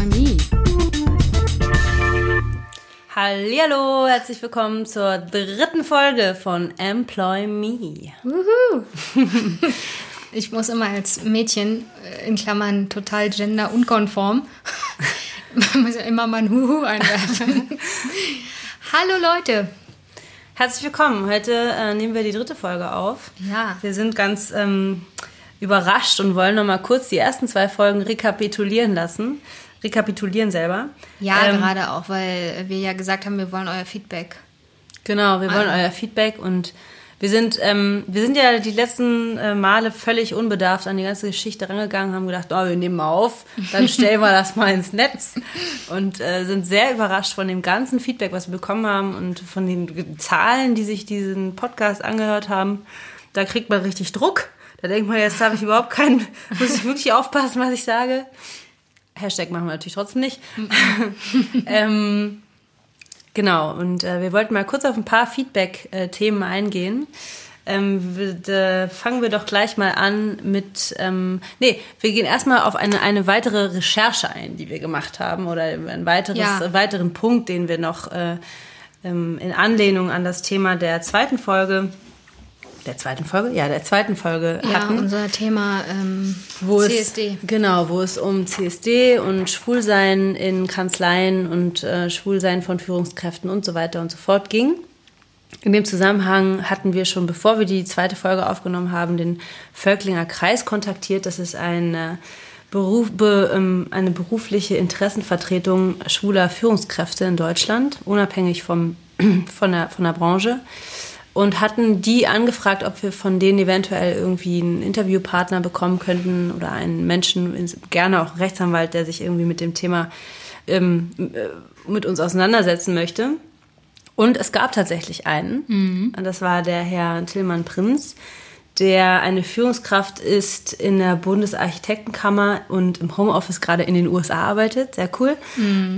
Me. Hallo, herzlich willkommen zur dritten Folge von Employ Me. Ich muss immer als Mädchen, äh, in Klammern total genderunkonform, muss ja immer mal ein Huhu einwerfen. Hallo Leute. Herzlich willkommen. Heute äh, nehmen wir die dritte Folge auf. Ja. Wir sind ganz ähm, überrascht und wollen noch mal kurz die ersten zwei Folgen rekapitulieren lassen. Rekapitulieren selber. Ja, Ähm, gerade auch, weil wir ja gesagt haben, wir wollen euer Feedback. Genau, wir wollen euer Feedback und wir sind, ähm, wir sind ja die letzten äh, Male völlig unbedarft an die ganze Geschichte rangegangen, haben gedacht, oh, wir nehmen mal auf, dann stellen wir das mal ins Netz und äh, sind sehr überrascht von dem ganzen Feedback, was wir bekommen haben und von den Zahlen, die sich diesen Podcast angehört haben. Da kriegt man richtig Druck. Da denkt man, jetzt habe ich überhaupt keinen, muss ich wirklich aufpassen, was ich sage. Hashtag machen wir natürlich trotzdem nicht. ähm, Genau, und äh, wir wollten mal kurz auf ein paar Feedback-Themen eingehen. Ähm, wir, fangen wir doch gleich mal an mit, ähm, nee, wir gehen erstmal auf eine, eine weitere Recherche ein, die wir gemacht haben oder ein weiteres, Ja. äh, weiteren Punkt, den wir noch äh, ähm, in Anlehnung an das Thema der zweiten Folge, der zweiten Folge? Ja, der zweiten Folge Ja, hatten unser Thema ähm, wo CSD. Es, genau, wo es um CSD und Schwulsein in Kanzleien und äh, Schwulsein von Führungskräften und so weiter und so fort ging. In dem Zusammenhang hatten wir schon, bevor wir die zweite Folge aufgenommen haben, den Völklinger Kreis kontaktiert. Das ist eine, Beruf, be, ähm, eine berufliche Interessenvertretung schwuler Führungskräfte in Deutschland, unabhängig vom, von, der, von der Branche und hatten die angefragt, ob wir von denen eventuell irgendwie einen Interviewpartner bekommen könnten oder einen Menschen, gerne auch einen Rechtsanwalt, der sich irgendwie mit dem Thema ähm, äh, mit uns auseinandersetzen möchte. Und es gab tatsächlich einen. Und das war der Herr Tillmann Prinz, der eine Führungskraft ist in der Bundesarchitektenkammer und im Homeoffice gerade in den USA arbeitet. Sehr cool.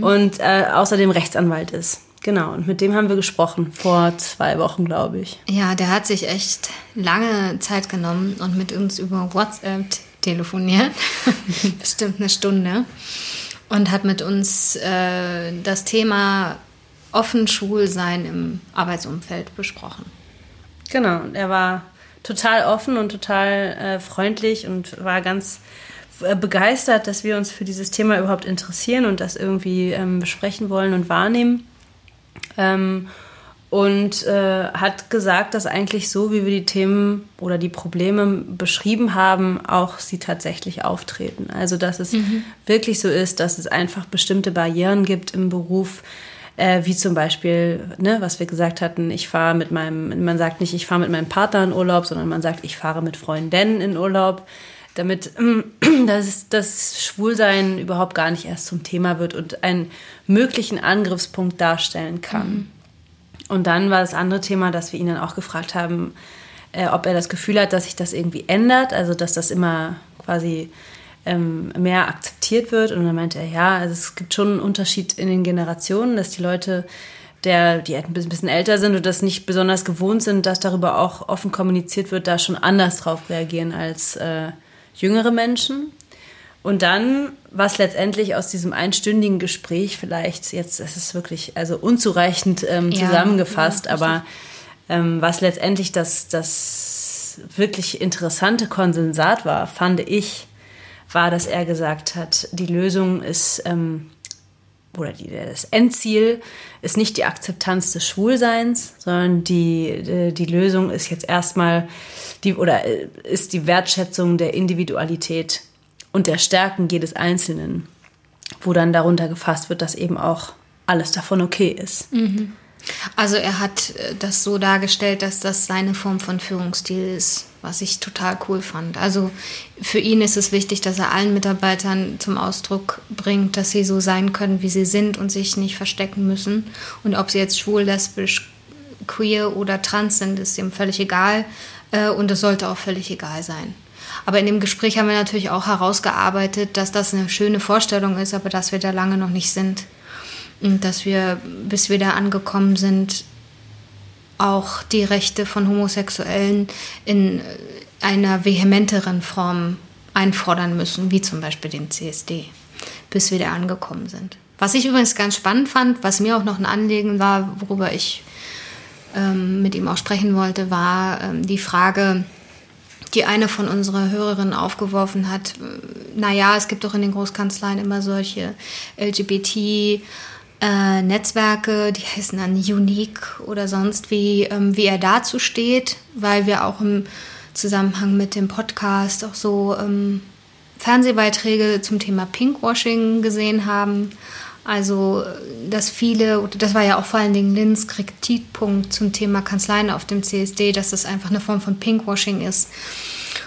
Und äh, außerdem Rechtsanwalt ist. Genau, und mit dem haben wir gesprochen, vor zwei Wochen, glaube ich. Ja, der hat sich echt lange Zeit genommen und mit uns über WhatsApp telefoniert. Bestimmt eine Stunde. Und hat mit uns äh, das Thema offen schwul sein im Arbeitsumfeld besprochen. Genau, und er war total offen und total äh, freundlich und war ganz äh, begeistert, dass wir uns für dieses Thema überhaupt interessieren und das irgendwie ähm, besprechen wollen und wahrnehmen. Ähm, und äh, hat gesagt, dass eigentlich so, wie wir die Themen oder die Probleme beschrieben haben, auch sie tatsächlich auftreten. Also dass es wirklich so ist, dass es einfach bestimmte Barrieren gibt im Beruf, äh, wie zum Beispiel, ne, was wir gesagt hatten, ich fahre mit meinem, man sagt nicht, ich fahre mit meinem Partner in Urlaub, sondern man sagt, ich fahre mit Freundinnen in Urlaub, damit das, das Schwulsein überhaupt gar nicht erst zum Thema wird und einen möglichen Angriffspunkt darstellen kann. Und dann war das andere Thema, dass wir ihn dann auch gefragt haben, äh, ob er das Gefühl hat, dass sich das irgendwie ändert, also dass das immer quasi ähm, mehr akzeptiert wird. Und dann meinte er, ja, also es gibt schon einen Unterschied in den Generationen, dass die Leute, der, die ein bisschen älter sind und das nicht besonders gewohnt sind, dass darüber auch offen kommuniziert wird, da schon anders drauf reagieren als äh, jüngere Menschen. Und dann, was letztendlich aus diesem einstündigen Gespräch vielleicht, jetzt ist es wirklich also unzureichend ähm, Ja, zusammengefasst, ja, aber ähm, was letztendlich das, das wirklich interessante Konsensat war, fand ich, war, dass er gesagt hat, die Lösung ist, ähm, oder die, das Endziel ist nicht die Akzeptanz des Schwulseins, sondern die, äh, die Lösung ist jetzt erstmal die, oder äh, ist die Wertschätzung der Individualität und der Stärken jedes Einzelnen, wo dann darunter gefasst wird, dass eben auch alles davon okay ist. Also er hat äh, das so dargestellt, dass das seine Form von Führungsstil ist, was ich total cool fand. Also für ihn ist es wichtig, dass er allen Mitarbeitern zum Ausdruck bringt, dass sie so sein können, wie sie sind und sich nicht verstecken müssen. Und ob sie jetzt schwul, lesbisch, queer oder trans sind, ist ihm völlig egal. Äh, Und es sollte auch völlig egal sein. Aber in dem Gespräch haben wir natürlich auch herausgearbeitet, dass das eine schöne Vorstellung ist, aber dass wir da lange noch nicht sind. Und dass wir, bis wir da angekommen sind, auch die Rechte von Homosexuellen in einer vehementeren Form einfordern müssen, wie zum Beispiel den CSD. bis wir da angekommen sind. Was ich übrigens ganz spannend fand, was mir auch noch ein Anliegen war, worüber ich ähm, mit ihm auch sprechen wollte, war ähm, die Frage, die eine von unserer Hörerinnen aufgeworfen hat. Naja, es gibt doch in den Großkanzleien immer solche LGBT- äh, Netzwerke, die heißen dann Unique oder sonst wie, ähm, wie er dazu steht, weil wir auch im Zusammenhang mit dem Podcast auch so ähm, Fernsehbeiträge zum Thema Pinkwashing gesehen haben. Also, dass viele, das war ja auch vor allen Dingen Lins Kritikpunkt zum Thema Kanzleien auf dem CSD, dass das einfach eine Form von Pinkwashing ist.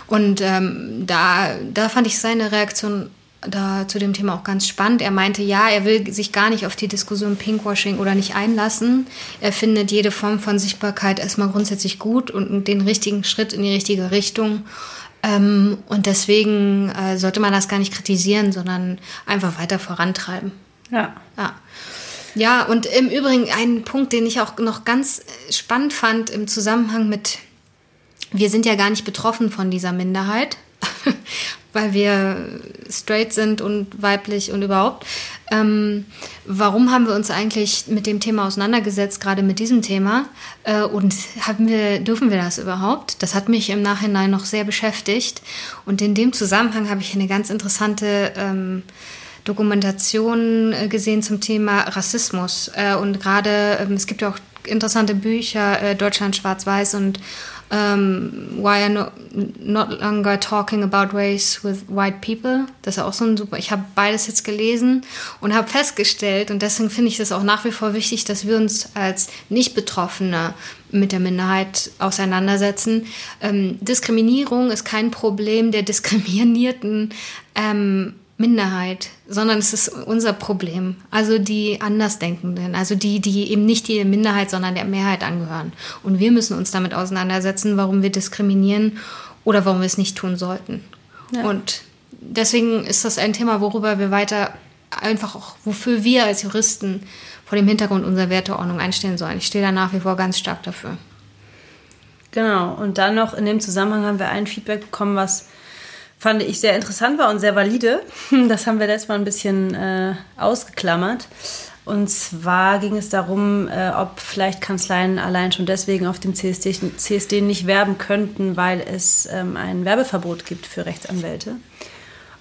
Und ähm, da, da fand ich seine Reaktion da zu dem Thema auch ganz spannend. Er meinte, ja, er will sich gar nicht auf die Diskussion Pinkwashing oder nicht einlassen. Er findet jede Form von Sichtbarkeit erstmal grundsätzlich gut und den richtigen Schritt in die richtige Richtung. Ähm, und deswegen äh, sollte man das gar nicht kritisieren, sondern einfach weiter vorantreiben. Ja. Ja. Ja, und im Übrigen ein Punkt, den ich auch noch ganz spannend fand im Zusammenhang mit, wir sind ja gar nicht betroffen von dieser Minderheit, weil wir straight sind und weiblich und überhaupt. Ähm, warum haben wir uns eigentlich mit dem Thema auseinandergesetzt, gerade mit diesem Thema? Äh, und haben wir, dürfen wir das überhaupt? Das hat mich im Nachhinein noch sehr beschäftigt. Und in dem Zusammenhang habe ich eine ganz interessante ähm, Dokumentation äh, gesehen zum Thema Rassismus. Äh, und gerade, ähm, es gibt ja auch interessante Bücher, äh, Deutschland schwarz-weiß und um, Why I'm not, not longer talking about race with white people. Das ist auch so ein super. Ich habe beides jetzt gelesen und habe festgestellt, und deswegen finde ich es auch nach wie vor wichtig, dass wir uns als Nicht-Betroffene mit der Minderheit auseinandersetzen. Ähm, Diskriminierung ist kein Problem der Diskriminierten. Ähm, Minderheit, sondern es ist unser Problem. Also die Andersdenkenden, also die, die eben nicht die Minderheit, sondern der Mehrheit angehören. Und wir müssen uns damit auseinandersetzen, warum wir diskriminieren oder warum wir es nicht tun sollten. Ja. Und deswegen ist das ein Thema, worüber wir weiter einfach auch, wofür wir als Juristen vor dem Hintergrund unserer Werteordnung einstehen sollen. Ich stehe da nach wie vor ganz stark dafür. Genau. Und dann noch in dem Zusammenhang haben wir ein Feedback bekommen, was fand ich sehr interessant war und sehr valide. Das haben wir letztes Mal ein bisschen äh, ausgeklammert. Und zwar ging es darum, äh, ob vielleicht Kanzleien allein schon deswegen auf dem CSD, CSD nicht werben könnten, weil es ähm, ein Werbeverbot gibt für Rechtsanwälte.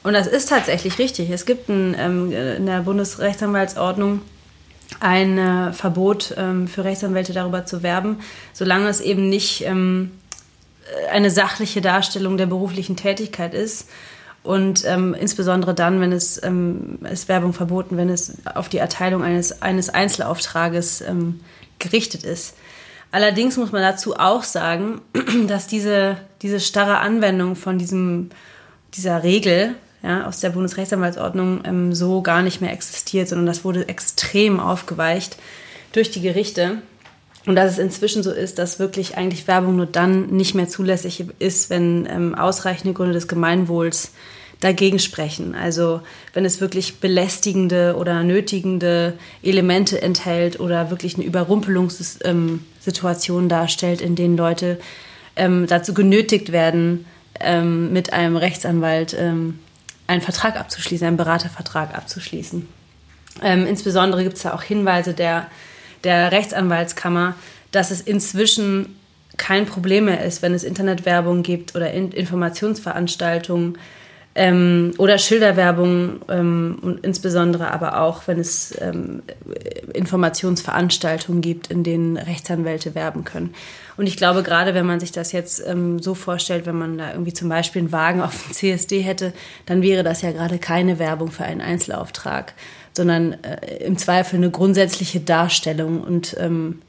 Und das ist tatsächlich richtig. Es gibt ein, ähm, in der Bundesrechtsanwaltsordnung ein äh, Verbot ähm, für Rechtsanwälte darüber zu werben, solange es eben nicht ähm, eine sachliche Darstellung der beruflichen Tätigkeit ist. Und ähm, insbesondere dann, wenn es ähm, ist Werbung verboten, wenn es auf die Erteilung eines, eines Einzelauftrages ähm, gerichtet ist. Allerdings muss man dazu auch sagen, dass diese, diese starre Anwendung von diesem, dieser Regel ja, aus der Bundesrechtsanwaltsordnung ähm, so gar nicht mehr existiert, sondern das wurde extrem aufgeweicht durch die Gerichte. Und dass es inzwischen so ist, dass wirklich eigentlich Werbung nur dann nicht mehr zulässig ist, wenn ähm, ausreichende Gründe des Gemeinwohls dagegen sprechen. Also wenn es wirklich belästigende oder nötigende Elemente enthält oder wirklich eine Überrumpelungssituation ähm, darstellt, in denen Leute ähm, dazu genötigt werden, ähm, mit einem Rechtsanwalt ähm, einen Vertrag abzuschließen, einen Beratervertrag abzuschließen. Ähm, insbesondere gibt es da auch Hinweise der der Rechtsanwaltskammer, dass es inzwischen kein Problem mehr ist, wenn es Internetwerbung gibt oder in Informationsveranstaltungen ähm, oder Schilderwerbung ähm, und insbesondere aber auch, wenn es ähm, Informationsveranstaltungen gibt, in denen Rechtsanwälte werben können. Und ich glaube, gerade wenn man sich das jetzt ähm, so vorstellt, wenn man da irgendwie zum Beispiel einen Wagen auf dem CSD hätte, dann wäre das ja gerade keine Werbung für einen Einzelauftrag, sondern äh, im Zweifel eine grundsätzliche Darstellung und ähm,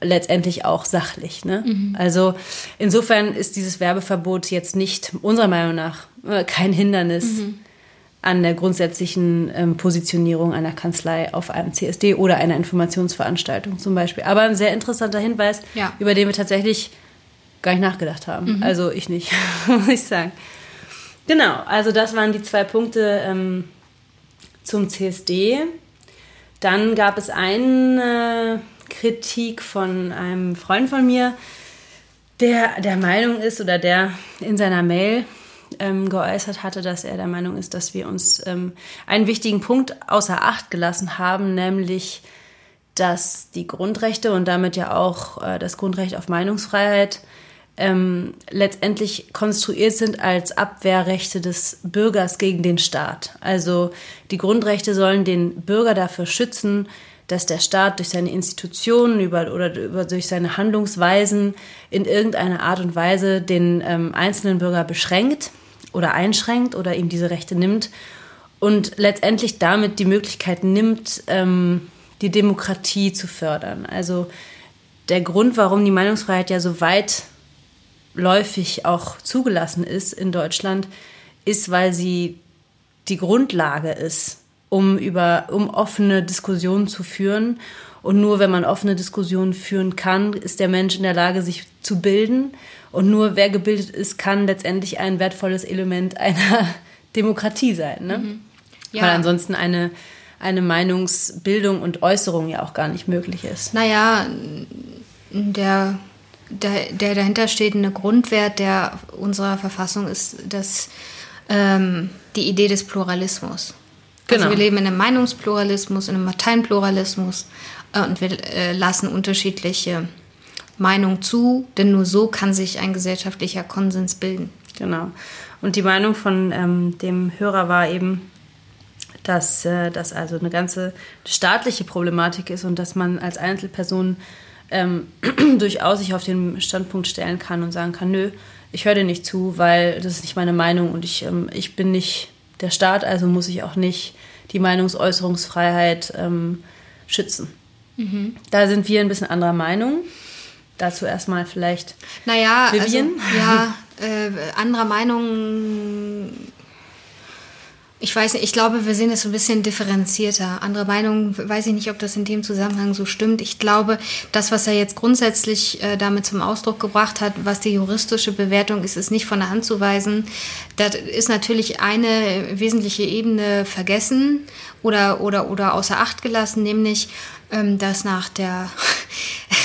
letztendlich auch sachlich. Ne? Mhm. Also insofern ist dieses Werbeverbot jetzt nicht unserer Meinung nach äh, kein Hindernis mhm. an der grundsätzlichen ähm, Positionierung einer Kanzlei auf einem CSD oder einer Informationsveranstaltung zum Beispiel. Aber ein sehr interessanter Hinweis, ja. über den wir tatsächlich gar nicht nachgedacht haben. Mhm. Also ich nicht, muss ich sagen. Genau, also das waren die zwei Punkte, ähm, zum CSD. Dann gab es eine Kritik von einem Freund von mir, der der Meinung ist oder der in seiner Mail ähm, geäußert hatte, dass er der Meinung ist, dass wir uns ähm, einen wichtigen Punkt außer Acht gelassen haben, nämlich dass die Grundrechte und damit ja auch äh, das Grundrecht auf Meinungsfreiheit ähm, letztendlich konstruiert sind als Abwehrrechte des Bürgers gegen den Staat. Also die Grundrechte sollen den Bürger dafür schützen, dass der Staat durch seine Institutionen über, oder über, durch seine Handlungsweisen in irgendeiner Art und Weise den ähm, einzelnen Bürger beschränkt oder einschränkt oder ihm diese Rechte nimmt und letztendlich damit die Möglichkeit nimmt, ähm, die Demokratie zu fördern. Also der Grund, warum die Meinungsfreiheit ja so weitläufig auch zugelassen ist in Deutschland, ist, weil sie die Grundlage ist, um über um offene Diskussionen zu führen. Und nur wenn man offene Diskussionen führen kann, ist der Mensch in der Lage, sich zu bilden. Und nur wer gebildet ist, kann letztendlich ein wertvolles Element einer Demokratie sein. Ne? Mhm. Ja. Weil ansonsten eine eine Meinungsbildung und Äußerung ja auch gar nicht möglich ist. Naja, der, der, der dahinterstehende Grundwert der unserer Verfassung ist das, ähm, die Idee des Pluralismus. Also genau. Also wir leben in einem Meinungspluralismus, in einem Parteienpluralismus äh, und wir äh, lassen unterschiedliche Meinungen zu, denn nur so kann sich ein gesellschaftlicher Konsens bilden. Genau. Und die Meinung von ähm, dem Hörer war eben, dass äh, das also eine ganze staatliche Problematik ist und dass man als Einzelperson ähm, durchaus sich auf den Standpunkt stellen kann und sagen kann, nö, ich höre dir nicht zu, weil das ist nicht meine Meinung und ich, ähm, ich bin nicht der Staat, also muss ich auch nicht die Meinungsäußerungsfreiheit ähm, schützen. Mhm. Da sind wir ein bisschen anderer Meinung. Dazu erstmal vielleicht. Naja, Vivian. Also, ja, äh, anderer Meinung ich weiß nicht, ich glaube, wir sehen es so ein bisschen differenzierter. Andere Meinungen, weiß ich nicht, ob das in dem Zusammenhang so stimmt. Ich glaube, das, was er jetzt grundsätzlich äh, damit zum Ausdruck gebracht hat, was die juristische Bewertung ist, ist nicht von der Hand zu weisen. Da ist natürlich eine wesentliche Ebene vergessen oder, oder, oder außer Acht gelassen, nämlich, dass nach der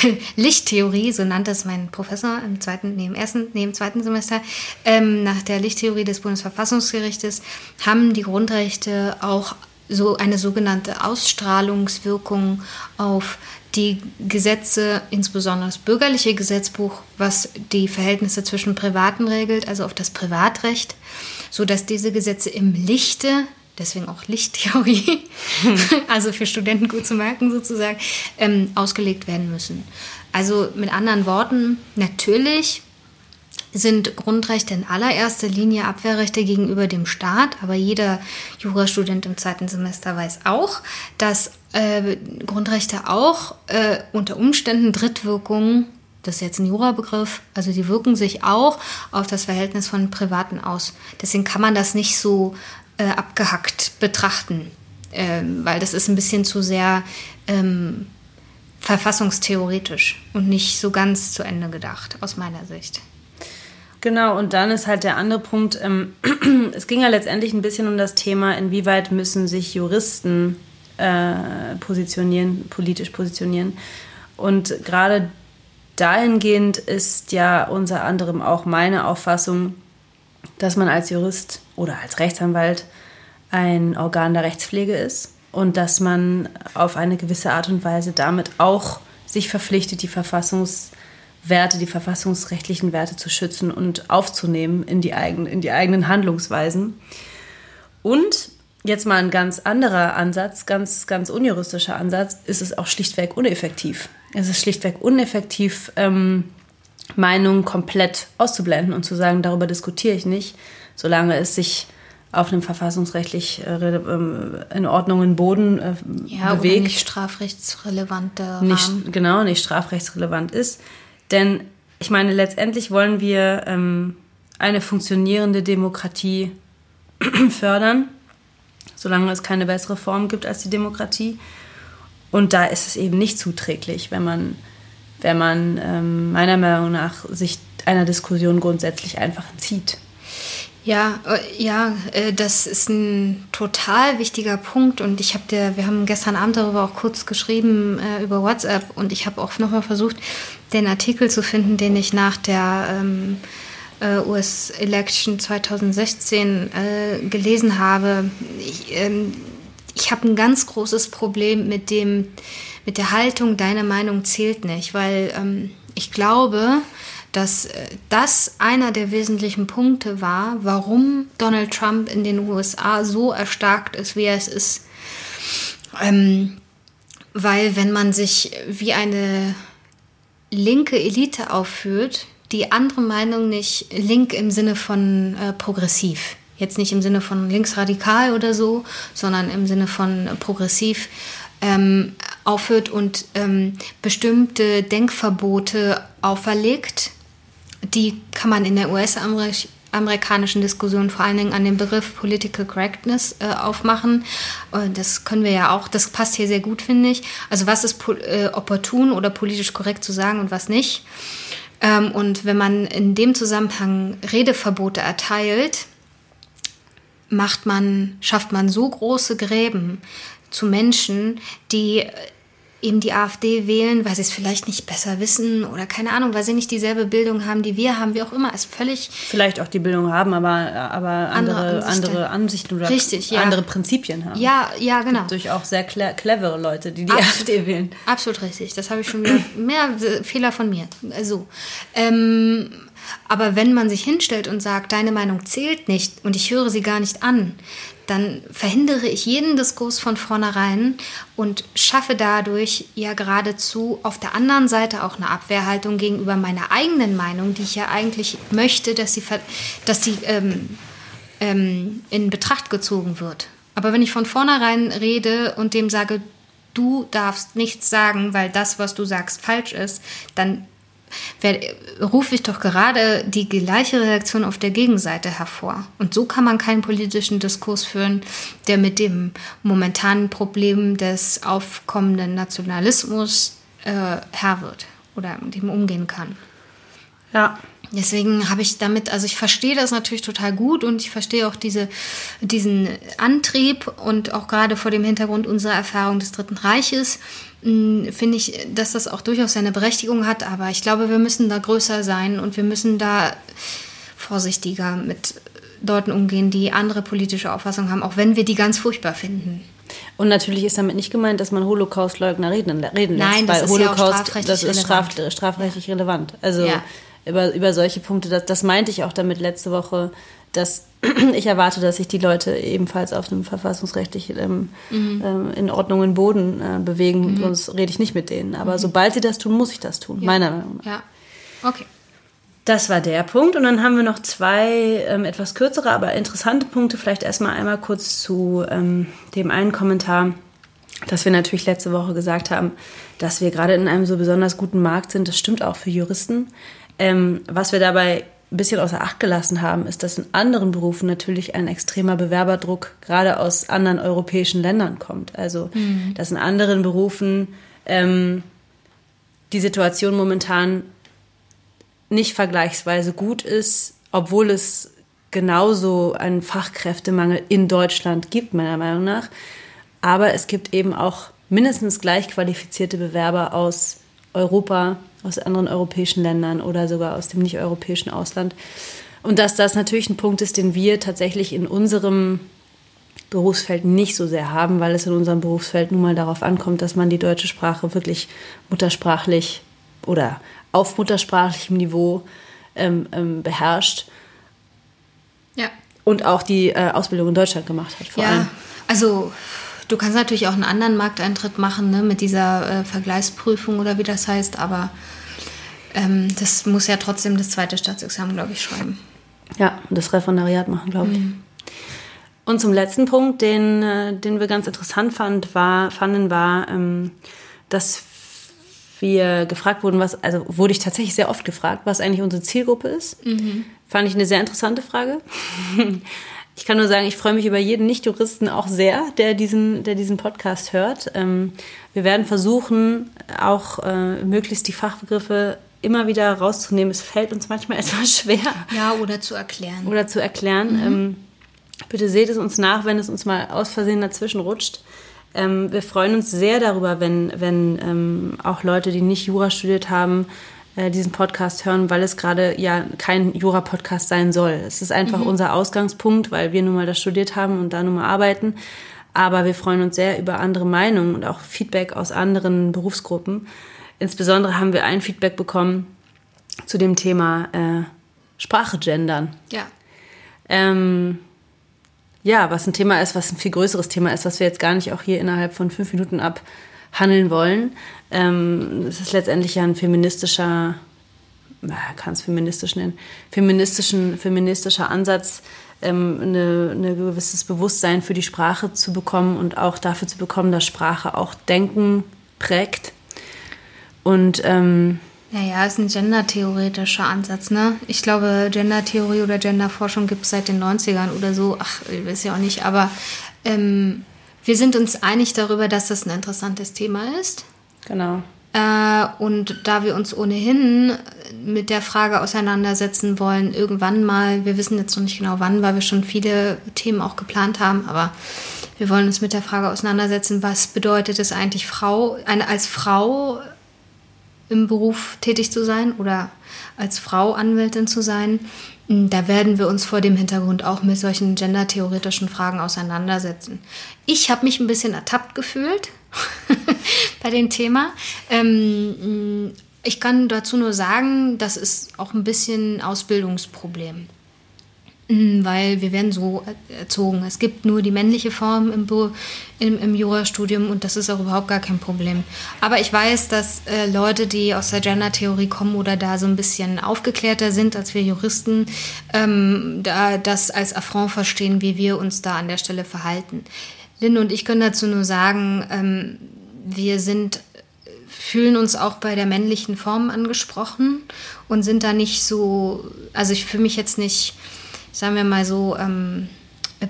Lichttheorie, so nannte es mein Professor im zweiten, im ersten, im zweiten Semester, ähm, nach der Lichttheorie des Bundesverfassungsgerichtes haben die Grundrechte auch so eine sogenannte Ausstrahlungswirkung auf die Gesetze, insbesondere das bürgerliche Gesetzbuch, was die Verhältnisse zwischen Privaten regelt, also auf das Privatrecht, so dass diese Gesetze im Lichte deswegen auch Lichttheorie, also für Studenten gut zu merken sozusagen, ähm, ausgelegt werden müssen. Also mit anderen Worten, natürlich sind Grundrechte in allererster Linie Abwehrrechte gegenüber dem Staat, aber jeder Jurastudent im zweiten Semester weiß auch, dass äh, Grundrechte auch äh, unter Umständen Drittwirkungen das ist jetzt ein Jurabegriff, also die wirken sich auch auf das Verhältnis von Privaten aus. Deswegen kann man das nicht so äh, abgehackt betrachten, ähm, weil das ist ein bisschen zu sehr ähm, verfassungstheoretisch und nicht so ganz zu Ende gedacht, aus meiner Sicht. Genau, und dann ist halt der andere Punkt, ähm, es ging ja letztendlich ein bisschen um das Thema, inwieweit müssen sich Juristen äh, positionieren, politisch positionieren. Und gerade dahingehend ist ja unter anderem auch meine Auffassung, dass man als Jurist oder als Rechtsanwalt ein Organ der Rechtspflege ist und dass man auf eine gewisse Art und Weise damit auch sich verpflichtet, die Verfassungswerte, die verfassungsrechtlichen Werte zu schützen und aufzunehmen in die, eigen, in die eigenen Handlungsweisen. Und jetzt mal ein ganz anderer Ansatz, ganz, ganz unjuristischer Ansatz, ist es auch schlichtweg uneffektiv. Es ist schlichtweg uneffektiv, ähm, Meinungen komplett auszublenden und zu sagen, darüber diskutiere ich nicht, solange es sich auf einem verfassungsrechtlich äh, ähm, in Ordnung Boden äh, ja, bewegt. Nicht strafrechtsrelevanter nicht, Genau, nicht strafrechtsrelevant ist. Denn ich meine, letztendlich wollen wir ähm, eine funktionierende Demokratie fördern, solange es keine bessere Form gibt als die Demokratie. Und da ist es eben nicht zuträglich, wenn man wenn man ähm, meiner Meinung nach sich einer Diskussion grundsätzlich einfach entzieht. Ja, äh, ja, äh, das ist ein total wichtiger Punkt und ich habe dir, wir haben gestern Abend darüber auch kurz geschrieben äh, über WhatsApp und ich habe auch nochmal versucht, den Artikel zu finden, den ich nach der ähm, äh, US-Election 2016 äh, gelesen habe. Ich, ähm, ich habe ein ganz großes Problem mit dem, mit der Haltung, deine Meinung zählt nicht, weil ähm, ich glaube, dass äh, das einer der wesentlichen Punkte war, warum Donald Trump in den USA so erstarkt ist, wie er es ist. Ähm, weil wenn man sich wie eine linke Elite aufführt, die andere Meinung nicht link im Sinne von äh, progressiv, jetzt nicht im Sinne von linksradikal oder so, sondern im Sinne von progressiv ähm, aufhört und ähm, bestimmte Denkverbote auferlegt, die kann man in der US-amerikanischen Diskussion vor allen Dingen an den Begriff Political Correctness äh, aufmachen. Und das können wir ja auch, das passt hier sehr gut, finde ich. Also was ist äh, opportun oder politisch korrekt zu sagen und was nicht. Ähm, und wenn man in dem Zusammenhang Redeverbote erteilt, macht man, schafft man so große Gräben zu Menschen, die eben die AfD wählen, weil sie es vielleicht nicht besser wissen oder keine Ahnung, weil sie nicht dieselbe Bildung haben, die wir haben, wie auch immer, ist völlig. Vielleicht auch die Bildung haben, aber, aber andere, andere Ansichten, andere Ansichten oder Richtig, ja. andere Prinzipien haben. Ja, ja, genau. Durch auch sehr clevere Leute, die die absolut, AfD wählen. Absolut richtig. Das habe ich schon wieder mehr Fehler von mir. Also, ähm, aber wenn man sich hinstellt und sagt, deine Meinung zählt nicht und ich höre sie gar nicht an, dann verhindere ich jeden Diskurs von vornherein und schaffe dadurch ja geradezu auf der anderen Seite auch eine Abwehrhaltung gegenüber meiner eigenen Meinung, die ich ja eigentlich möchte, dass sie, dass sie ähm, ähm, in Betracht gezogen wird. Aber wenn ich von vornherein rede und dem sage, du darfst nichts sagen, weil das, was du sagst, falsch ist, dann rufe ich doch gerade die gleiche Reaktion auf der Gegenseite hervor. Und so kann man keinen politischen Diskurs führen, der mit dem momentanen Problem des aufkommenden Nationalismus äh, Herr wird oder mit dem umgehen kann. Ja. Deswegen habe ich damit, also ich verstehe das natürlich total gut und ich verstehe auch diese, diesen Antrieb und auch gerade vor dem Hintergrund unserer Erfahrung des Dritten Reiches finde ich, dass das auch durchaus seine Berechtigung hat. Aber ich glaube, wir müssen da größer sein und wir müssen da vorsichtiger mit Leuten umgehen, die andere politische Auffassungen haben, auch wenn wir die ganz furchtbar finden. Und natürlich ist damit nicht gemeint, dass man Holocaust-Leugner reden, reden lässt. Nein, das ist Holocaust, ja strafrechtlich das ist straf, strafrechtlich relevant. Also ja. über, über solche Punkte, das, das meinte ich auch damit letzte Woche, dass ich erwarte, dass sich die Leute ebenfalls auf einem verfassungsrechtlich ähm, mhm. ähm, in Ordnung Boden äh, bewegen, mhm. sonst rede ich nicht mit denen. Aber mhm. sobald sie das tun, muss ich das tun, ja. meiner Meinung nach. Ja, okay. Das war der Punkt. Und dann haben wir noch zwei ähm, etwas kürzere, aber interessante Punkte. Vielleicht erstmal einmal kurz zu ähm, dem einen Kommentar, dass wir natürlich letzte Woche gesagt haben, dass wir gerade in einem so besonders guten Markt sind. Das stimmt auch für Juristen. Ähm, was wir dabei ein bisschen außer Acht gelassen haben, ist, dass in anderen Berufen natürlich ein extremer Bewerberdruck gerade aus anderen europäischen Ländern kommt. Also, mhm. dass in anderen Berufen ähm, die Situation momentan nicht vergleichsweise gut ist, obwohl es genauso einen Fachkräftemangel in Deutschland gibt, meiner Meinung nach. Aber es gibt eben auch mindestens gleich qualifizierte Bewerber aus Europa, aus anderen europäischen Ländern oder sogar aus dem nicht-europäischen Ausland. Und dass das natürlich ein Punkt ist, den wir tatsächlich in unserem Berufsfeld nicht so sehr haben, weil es in unserem Berufsfeld nun mal darauf ankommt, dass man die deutsche Sprache wirklich muttersprachlich oder auf muttersprachlichem Niveau ähm, ähm, beherrscht. Ja. Und auch die äh, Ausbildung in Deutschland gemacht hat, vor ja, allem. Also Du kannst natürlich auch einen anderen Markteintritt machen, ne, mit dieser äh, Vergleichsprüfung oder wie das heißt, aber ähm, das muss ja trotzdem das zweite Staatsexamen, glaube ich, schreiben. Ja, das Referendariat machen, glaube ich. Mhm. Und zum letzten Punkt, den, äh, den wir ganz interessant fand, war, fanden, war, ähm, dass wir gefragt wurden, was, also wurde ich tatsächlich sehr oft gefragt, was eigentlich unsere Zielgruppe ist. Mhm. Fand ich eine sehr interessante Frage. Ich kann nur sagen, ich freue mich über jeden Nicht-Juristen auch sehr, der diesen, der diesen Podcast hört. Ähm, wir werden versuchen, auch äh, möglichst die Fachbegriffe immer wieder rauszunehmen. Es fällt uns manchmal etwas schwer. Ja, oder zu erklären. Oder zu erklären. Mhm. Ähm, bitte seht es uns nach, wenn es uns mal aus Versehen dazwischen rutscht. Ähm, wir freuen uns sehr darüber, wenn, wenn auch Leute, die nicht Jura studiert haben, diesen Podcast hören, weil es gerade ja kein Jura-Podcast sein soll. Es ist einfach mhm. unser Ausgangspunkt, weil wir nun mal das studiert haben und da nun mal arbeiten. Aber wir freuen uns sehr über andere Meinungen und auch Feedback aus anderen Berufsgruppen. Insbesondere haben wir ein Feedback bekommen zu dem Thema äh, Sprache gendern. Ja. Ähm, ja, was ein Thema ist, was ein viel größeres Thema ist, was wir jetzt gar nicht auch hier innerhalb von fünf Minuten abhandeln wollen. Ähm, es ist letztendlich ja ein feministischer, kann es feministisch nennen, feministischen, feministischer Ansatz, ähm, eine gewisses Bewusstsein für die Sprache zu bekommen und auch dafür zu bekommen, dass Sprache auch Denken prägt. Und ähm, naja, ist ein gendertheoretischer Ansatz, ne? Ich glaube, Gendertheorie oder Genderforschung gibt es seit den 90ern oder so. Ach, ich weiß ja auch nicht, aber ähm, wir sind uns einig darüber, dass das ein interessantes Thema ist. Genau. Äh, und da wir uns ohnehin mit der Frage auseinandersetzen wollen, irgendwann mal, wir wissen jetzt noch nicht genau wann, weil wir schon viele Themen auch geplant haben, aber wir wollen uns mit der Frage auseinandersetzen, was bedeutet es eigentlich, Frau, eine, als Frau im Beruf tätig zu sein oder als Frau Anwältin zu sein. Hm, da werden wir uns vor dem Hintergrund auch mit solchen gendertheoretischen Fragen auseinandersetzen. Ich habe mich ein bisschen ertappt gefühlt bei dem Thema. Ähm, hm, ich kann dazu nur sagen, das ist auch ein bisschen Ausbildungsproblem. Mm, weil wir werden so erzogen. Es gibt nur die männliche Form im, im, im Jurastudium und das ist auch überhaupt gar kein Problem. Aber ich weiß, dass äh, Leute, die aus der Gender-Theorie kommen oder da so ein bisschen aufgeklärter sind als wir Juristen, ähm, da das als Affront verstehen, wie wir uns da an der Stelle verhalten. Lynn und ich können dazu nur sagen, ähm, wir sind fühlen uns auch bei der männlichen Form angesprochen und sind da nicht so, also ich fühle mich jetzt nicht sagen wir mal so, ähm,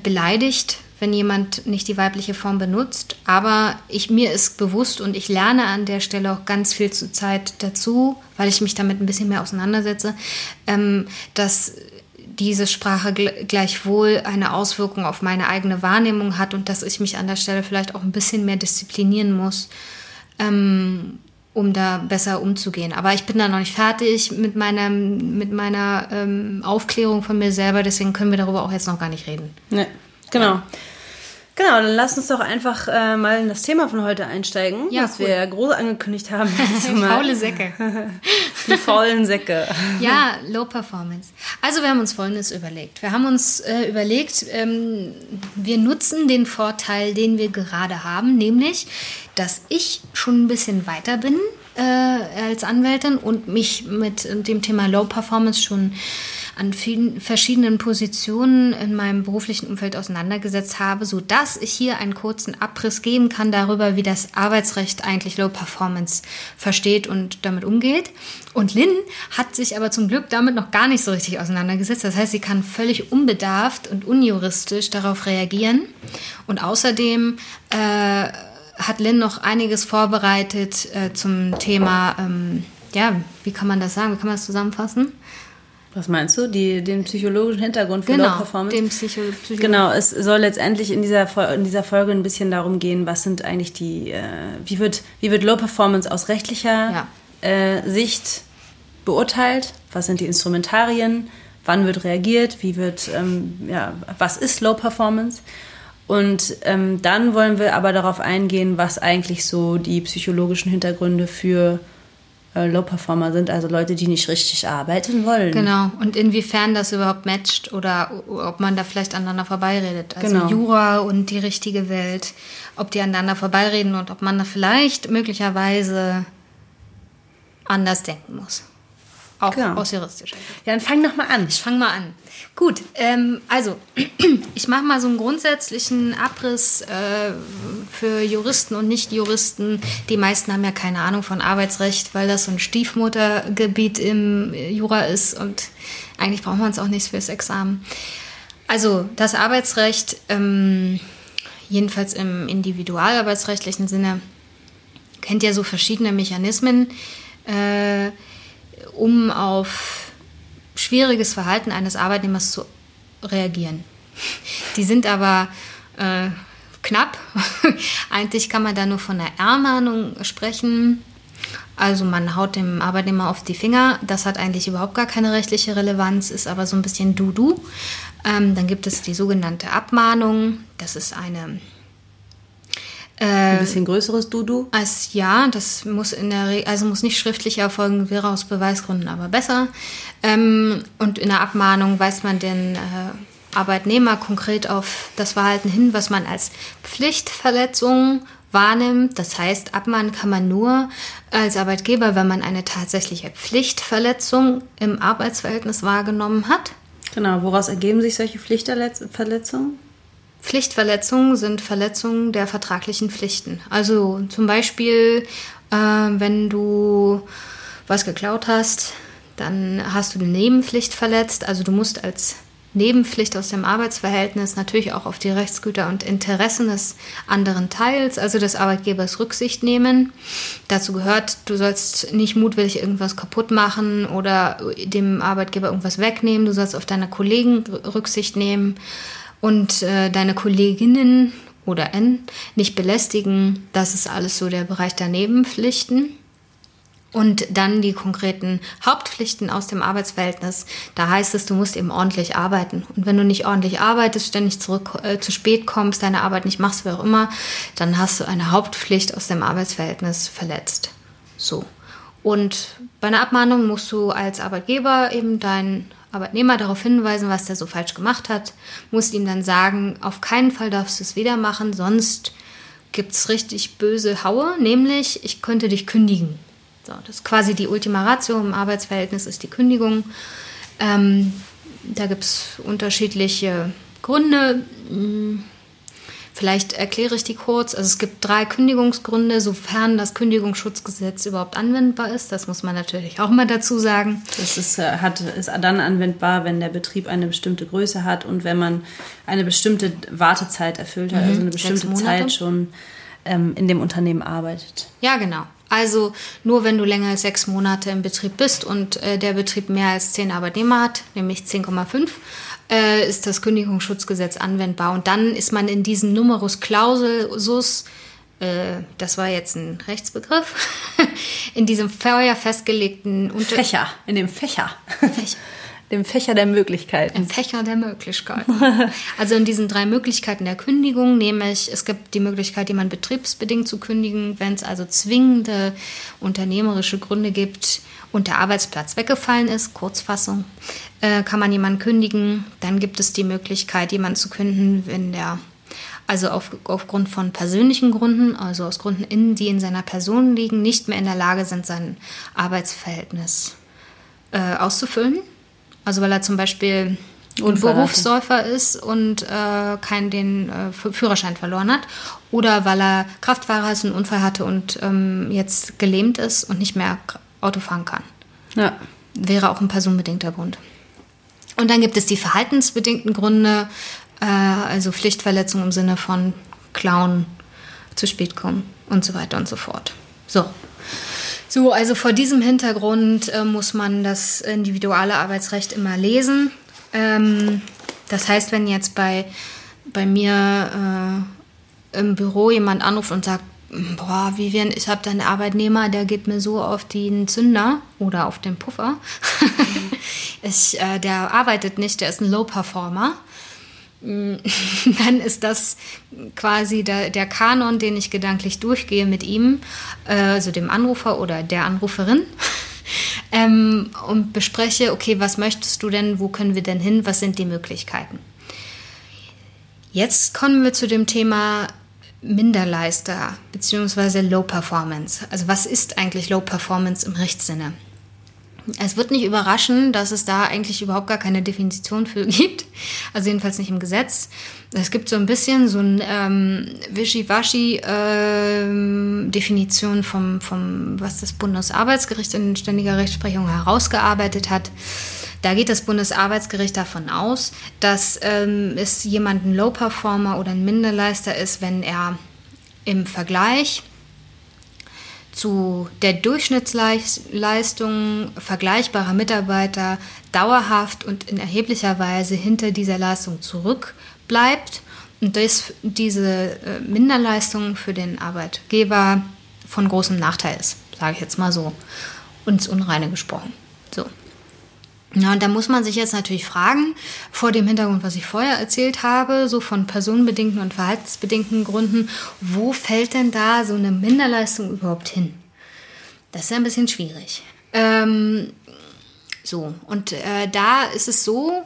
beleidigt, wenn jemand nicht die weibliche Form benutzt. Aber ich, mir ist bewusst und ich lerne an der Stelle auch ganz viel zur Zeit dazu, weil ich mich damit ein bisschen mehr auseinandersetze, ähm, dass diese Sprache gleichwohl eine Auswirkung auf meine eigene Wahrnehmung hat und dass ich mich an der Stelle vielleicht auch ein bisschen mehr disziplinieren muss. Ähm, um da besser umzugehen. Aber ich bin da noch nicht fertig mit meiner, mit meiner ähm, Aufklärung von mir selber, deswegen können wir darüber auch jetzt noch gar nicht reden. Ne, genau. Ja. Genau, dann lass uns doch einfach äh, mal in das Thema von heute einsteigen, ja, was cool. wir groß angekündigt haben. Die faule Säcke. Die faulen Säcke. Ja, Low Performance. Also wir haben uns Folgendes überlegt. Wir haben uns äh, überlegt, ähm, wir nutzen den Vorteil, den wir gerade haben, nämlich, dass ich schon ein bisschen weiter bin äh, als Anwältin und mich mit dem Thema Low Performance schon an vielen verschiedenen Positionen in meinem beruflichen Umfeld auseinandergesetzt habe, sodass ich hier einen kurzen Abriss geben kann darüber, wie das Arbeitsrecht eigentlich Low Performance versteht und damit umgeht. Und Lynn hat sich aber zum Glück damit noch gar nicht so richtig auseinandergesetzt. Das heißt, sie kann völlig unbedarft und unjuristisch darauf reagieren. Und außerdem äh, hat Lynn noch einiges vorbereitet äh, zum Thema, ähm, ja, wie kann man das sagen, wie kann man das zusammenfassen? Was meinst du? Die, den psychologischen Hintergrund für genau, Low Performance? Psycho Psycho genau, es soll letztendlich in dieser, in dieser Folge ein bisschen darum gehen, was sind eigentlich die, äh, wie, wird, wie wird Low Performance aus rechtlicher ja. äh, Sicht beurteilt? Was sind die Instrumentarien? Wann wird reagiert? Wie wird, ähm, ja, was ist Low Performance? Und ähm, dann wollen wir aber darauf eingehen, was eigentlich so die psychologischen Hintergründe für äh, Low-Performer sind, also Leute, die nicht richtig arbeiten wollen. Genau, und inwiefern das überhaupt matcht oder ob man da vielleicht aneinander vorbeiredet. Also genau. Jura und die richtige Welt, ob die aneinander vorbeireden und ob man da vielleicht möglicherweise anders denken muss. Auch genau. aus juristischer Sicht. Ja, dann fang doch mal an. Ich fange mal an. Gut, ähm, also ich mache mal so einen grundsätzlichen Abriss äh, für Juristen und Nicht-Juristen. Die meisten haben ja keine Ahnung von Arbeitsrecht, weil das so ein Stiefmuttergebiet im Jura ist und eigentlich braucht man es auch nicht fürs Examen. Also das Arbeitsrecht, ähm, jedenfalls im individualarbeitsrechtlichen Sinne, kennt ja so verschiedene Mechanismen. Äh, um auf schwieriges Verhalten eines Arbeitnehmers zu reagieren. Die sind aber äh, knapp. Eigentlich kann man da nur von einer Ermahnung sprechen. Also man haut dem Arbeitnehmer auf die Finger. Das hat eigentlich überhaupt gar keine rechtliche Relevanz, ist aber so ein bisschen Du-Du. Ähm, dann gibt es die sogenannte Abmahnung. Das ist eine ein bisschen größeres Dudu? Als ja, das muss in der Re also muss nicht schriftlich erfolgen, wäre aus Beweisgründen aber besser. Ähm, und in der Abmahnung weist man den äh, Arbeitnehmer konkret auf das Verhalten hin, was man als Pflichtverletzung wahrnimmt. Das heißt, abmahnen kann man nur als Arbeitgeber, wenn man eine tatsächliche Pflichtverletzung im Arbeitsverhältnis wahrgenommen hat. Genau, woraus ergeben sich solche Pflichtverletzungen? Pflichtverletzungen sind Verletzungen der vertraglichen Pflichten. Also zum Beispiel, äh, wenn du was geklaut hast, dann hast du eine Nebenpflicht verletzt. Also du musst als Nebenpflicht aus dem Arbeitsverhältnis natürlich auch auf die Rechtsgüter und Interessen des anderen Teils, also des Arbeitgebers, Rücksicht nehmen. Dazu gehört, du sollst nicht mutwillig irgendwas kaputt machen oder dem Arbeitgeber irgendwas wegnehmen. Du sollst auf deine Kollegen Rücksicht nehmen und äh, deine Kolleginnen oder N nicht belästigen. Das ist alles so der Bereich der Nebenpflichten. Und dann die konkreten Hauptpflichten aus dem Arbeitsverhältnis. Da heißt es, du musst eben ordentlich arbeiten. Und wenn du nicht ordentlich arbeitest, ständig zurück, äh, zu spät kommst, deine Arbeit nicht machst, wie auch immer, dann hast du eine Hauptpflicht aus dem Arbeitsverhältnis verletzt. So. Und bei einer Abmahnung musst du als Arbeitgeber eben deinen Arbeitnehmer darauf hinweisen, was der so falsch gemacht hat, musst ihm dann sagen, auf keinen Fall darfst du es wieder machen, sonst gibt es richtig böse Haue, nämlich ich könnte dich kündigen. So, das ist quasi die Ultima Ratio im Arbeitsverhältnis, ist die Kündigung. Ähm, da gibt es unterschiedliche Gründe. Vielleicht erkläre ich die kurz. Also es gibt drei Kündigungsgründe, sofern das Kündigungsschutzgesetz überhaupt anwendbar ist. Das muss man natürlich auch mal dazu sagen. Das ist, äh, hat, ist dann anwendbar, wenn der Betrieb eine bestimmte Größe hat und wenn man eine bestimmte Wartezeit erfüllt hat, mhm, also eine bestimmte Zeit schon ähm, in dem Unternehmen arbeitet. Ja, genau. Also nur wenn du länger als sechs Monate im Betrieb bist und äh, der Betrieb mehr als zehn Arbeitnehmer hat, nämlich 10,5, äh, ist das Kündigungsschutzgesetz anwendbar. Und dann ist man in diesem Numerus Clausus, äh, das war jetzt ein Rechtsbegriff, in diesem vorher festgelegten Unter Fächer, in dem Fächer. Fächer. Dem Fächer der Möglichkeiten. Im Fächer der Möglichkeiten. also in diesen drei Möglichkeiten der Kündigung, nämlich es gibt die Möglichkeit, jemand betriebsbedingt zu kündigen, wenn es also zwingende unternehmerische Gründe gibt und der Arbeitsplatz weggefallen ist, Kurzfassung, äh, kann man jemanden kündigen. Dann gibt es die Möglichkeit, jemanden zu kündigen, wenn der also auf, aufgrund von persönlichen Gründen, also aus Gründen, in, die in seiner Person liegen, nicht mehr in der Lage sind, sein Arbeitsverhältnis äh, auszufüllen. Also weil er zum Beispiel ein Berufssäufer ist und äh, keinen den äh, Führerschein verloren hat. Oder weil er Kraftfahrer ist, einen Unfall hatte und ähm, jetzt gelähmt ist und nicht mehr Auto fahren kann. Ja. Wäre auch ein personenbedingter Grund. Und dann gibt es die verhaltensbedingten Gründe, äh, also Pflichtverletzung im Sinne von Klauen, zu spät kommen und so weiter und so fort. So. So, also vor diesem Hintergrund äh, muss man das individuelle Arbeitsrecht immer lesen. Ähm, das heißt, wenn jetzt bei, bei mir äh, im Büro jemand anruft und sagt, boah, Vivian, ich habe da einen Arbeitnehmer, der geht mir so auf den Zünder oder auf den Puffer. ich, äh, der arbeitet nicht, der ist ein Low-Performer. Dann ist das quasi der, der, Kanon, den ich gedanklich durchgehe mit ihm, äh, also dem Anrufer oder der Anruferin. ähm, und bespreche, okay, was möchtest du denn, wo können wir denn hin, was sind die Möglichkeiten. Jetzt kommen wir zu dem Thema Minderleister bzw. Low Performance. Also was ist eigentlich Low Performance im Rechtssinne? Es wird nicht überraschen, dass es da eigentlich überhaupt gar keine Definition für gibt. Also jedenfalls nicht im Gesetz. Es gibt so ein bisschen so ein ähm, Wischiwaschi-Definition ähm, vom, vom, was das Bundesarbeitsgericht in ständiger Rechtsprechung herausgearbeitet hat. Da geht das Bundesarbeitsgericht davon aus, dass ähm, es jemand ein Low-Performer oder ein Minderleister ist, wenn er im Vergleich zu der Durchschnittsleistung vergleichbarer Mitarbeiter dauerhaft und in erheblicher Weise hinter dieser Leistung zurückbleibt und das, diese äh, Minderleistung für den Arbeitgeber von großem Nachteil ist sage ich jetzt mal so, uns Unreine gesprochen. So. Ja, und da muss man sich jetzt natürlich fragen, vor dem Hintergrund, was ich vorher erzählt habe, so von personenbedingten und verhaltensbedingten Gründen, wo fällt denn da so eine Minderleistung überhaupt hin? Das ist ja ein bisschen schwierig. Ähm, so, und äh, da ist es so,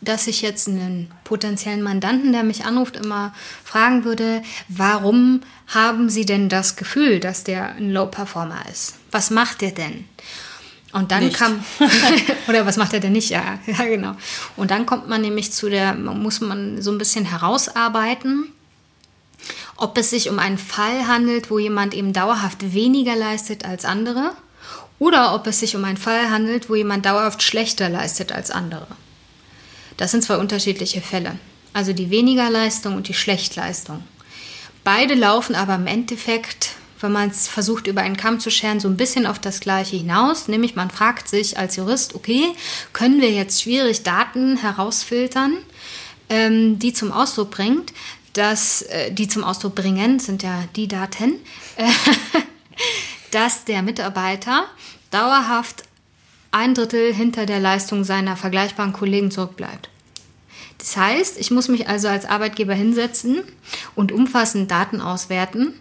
dass ich jetzt einen potenziellen Mandanten, der mich anruft, immer fragen würde, warum haben Sie denn das Gefühl, dass der ein Low-Performer ist? Was macht der denn? Und dann nicht. kam, oder was macht er denn nicht? Ja, ja, genau. Und dann kommt man nämlich zu der, muss man so ein bisschen herausarbeiten, ob es sich um einen Fall handelt, wo jemand eben dauerhaft weniger leistet als andere, oder ob es sich um einen Fall handelt, wo jemand dauerhaft schlechter leistet als andere. Das sind zwei unterschiedliche Fälle. Also die Wenigerleistung und die Schlechtleistung. Beide laufen aber im Endeffekt, wenn man es versucht über einen Kamm zu scheren, so ein bisschen auf das Gleiche hinaus. Nämlich man fragt sich als Jurist, okay, können wir jetzt schwierig Daten herausfiltern, ähm, die zum Ausdruck bringt, dass äh, die zum Ausdruck bringen, sind ja die Daten, äh, dass der Mitarbeiter dauerhaft ein Drittel hinter der Leistung seiner vergleichbaren Kollegen zurückbleibt. Das heißt, ich muss mich also als Arbeitgeber hinsetzen und umfassend Daten auswerten,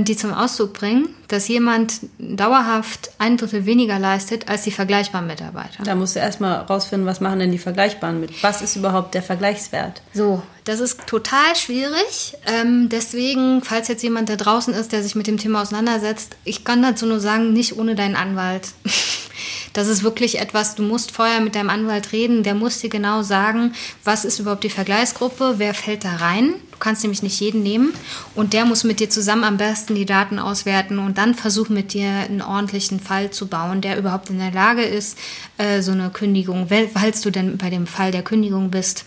die zum Ausdruck bringen, dass jemand dauerhaft ein Drittel weniger leistet als die vergleichbaren Mitarbeiter. Da musst du erstmal rausfinden, was machen denn die Vergleichbaren mit? Was ist überhaupt der Vergleichswert? So, das ist total schwierig. Ähm, deswegen, falls jetzt jemand da draußen ist, der sich mit dem Thema auseinandersetzt, ich kann dazu nur sagen, nicht ohne deinen Anwalt. Das ist wirklich etwas, du musst vorher mit deinem Anwalt reden, der muss dir genau sagen, was ist überhaupt die Vergleichsgruppe, wer fällt da rein. Du kannst nämlich nicht jeden nehmen und der muss mit dir zusammen am besten die Daten auswerten und dann versuchen mit dir einen ordentlichen Fall zu bauen, der überhaupt in der Lage ist, äh, so eine Kündigung, falls du denn bei dem Fall der Kündigung bist,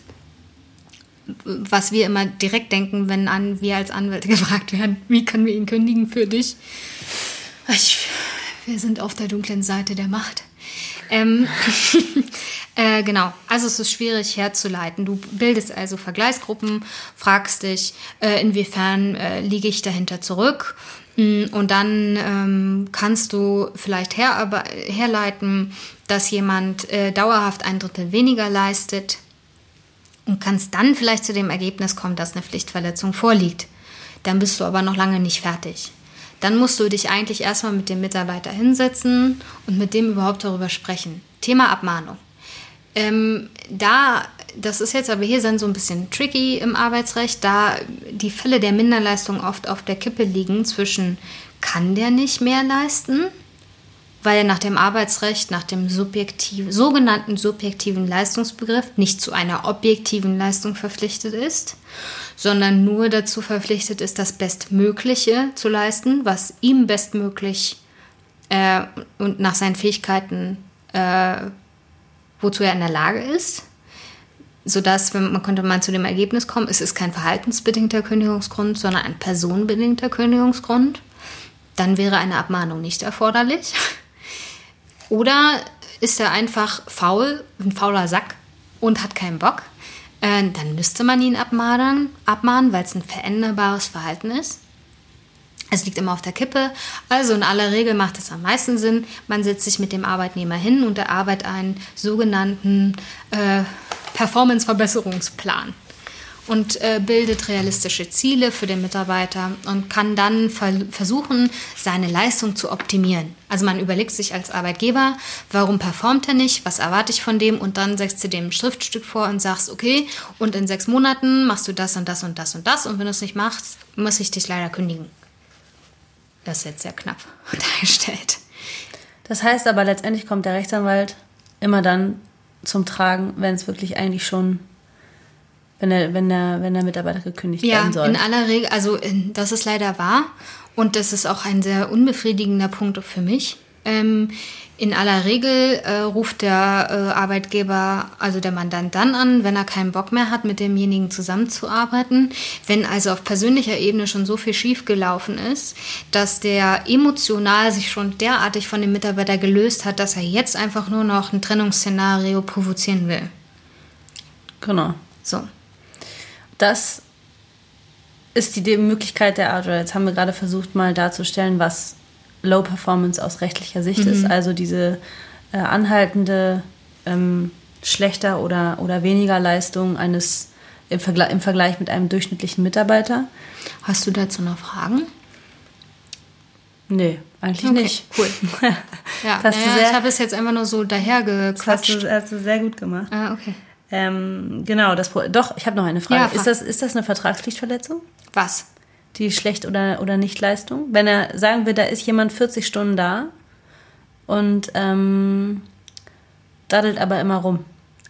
was wir immer direkt denken, wenn an, wir als Anwälte gefragt werden, wie können wir ihn kündigen für dich? Ich, wir sind auf der dunklen Seite der Macht. Ähm, äh, genau, also es ist schwierig herzuleiten. Du bildest also Vergleichsgruppen, fragst dich, äh, inwiefern äh, liege ich dahinter zurück. Mm, und dann ähm, kannst du vielleicht her herleiten, dass jemand äh, dauerhaft ein Drittel weniger leistet und kannst dann vielleicht zu dem Ergebnis kommen, dass eine Pflichtverletzung vorliegt. Dann bist du aber noch lange nicht fertig dann musst du dich eigentlich erstmal mit dem Mitarbeiter hinsetzen und mit dem überhaupt darüber sprechen. Thema Abmahnung. Ähm, da, das ist jetzt aber hier dann so ein bisschen tricky im Arbeitsrecht, da die Fälle der Minderleistung oft auf der Kippe liegen zwischen kann der nicht mehr leisten, weil er nach dem Arbeitsrecht, nach dem subjektiv, sogenannten subjektiven Leistungsbegriff nicht zu einer objektiven Leistung verpflichtet ist sondern nur dazu verpflichtet ist, das Bestmögliche zu leisten, was ihm bestmöglich äh, und nach seinen Fähigkeiten, äh, wozu er in der Lage ist. Sodass, wenn, man könnte man zu dem Ergebnis kommen, es ist kein verhaltensbedingter Kündigungsgrund, sondern ein personenbedingter Kündigungsgrund. Dann wäre eine Abmahnung nicht erforderlich. Oder ist er einfach faul, ein fauler Sack und hat keinen Bock? Äh, dann müsste man ihn abmahnen, abmahnen weil es ein veränderbares Verhalten ist. Es liegt immer auf der Kippe. Also in aller Regel macht es am meisten Sinn, man setzt sich mit dem Arbeitnehmer hin und erarbeitet einen sogenannten äh, Performance-Verbesserungsplan und äh, bildet realistische Ziele für den Mitarbeiter und kann dann ver versuchen, seine Leistung zu optimieren. Also man überlegt sich als Arbeitgeber, warum performt er nicht, was erwarte ich von dem und dann setzt du dem Schriftstück vor und sagst, okay, und in sechs Monaten machst du das und das und das und das und wenn du es nicht machst, muss ich dich leider kündigen. Das ist jetzt sehr knapp dargestellt. Das heißt aber letztendlich kommt der Rechtsanwalt immer dann zum Tragen, wenn es wirklich eigentlich schon wenn der, wenn der, wenn der Mitarbeiter gekündigt ja, werden soll. Ja, in aller Regel, also das ist leider wahr und das ist auch ein sehr unbefriedigender Punkt für mich. Ähm, in aller Regel äh, ruft der äh, Arbeitgeber, also der Mandant dann an, wenn er keinen Bock mehr hat, mit demjenigen zusammenzuarbeiten. Wenn also auf persönlicher Ebene schon so viel schiefgelaufen ist, dass der emotional sich schon derartig von dem Mitarbeiter gelöst hat, dass er jetzt einfach nur noch ein Trennungsszenario provozieren will. Genau. So. Das ist die Möglichkeit der Art, jetzt haben wir gerade versucht, mal darzustellen, was Low Performance aus rechtlicher Sicht mhm. ist, also diese äh, anhaltende ähm, schlechter oder, oder weniger Leistung eines im, Vergleich, im Vergleich mit einem durchschnittlichen Mitarbeiter. Hast du dazu noch Fragen? Nee, eigentlich okay, nicht. Cool. ja, naja, sehr, ich habe es jetzt einfach nur so dahergequatscht. Das hast du, hast du sehr gut gemacht. Ah, okay. Ähm, genau, das doch, ich habe noch eine Frage. Ja, ist, das, ist das eine Vertragspflichtverletzung? Was? Die Schlecht- oder, oder Nichtleistung? Wenn er, sagen wir, da ist jemand 40 Stunden da und ähm, daddelt aber immer rum.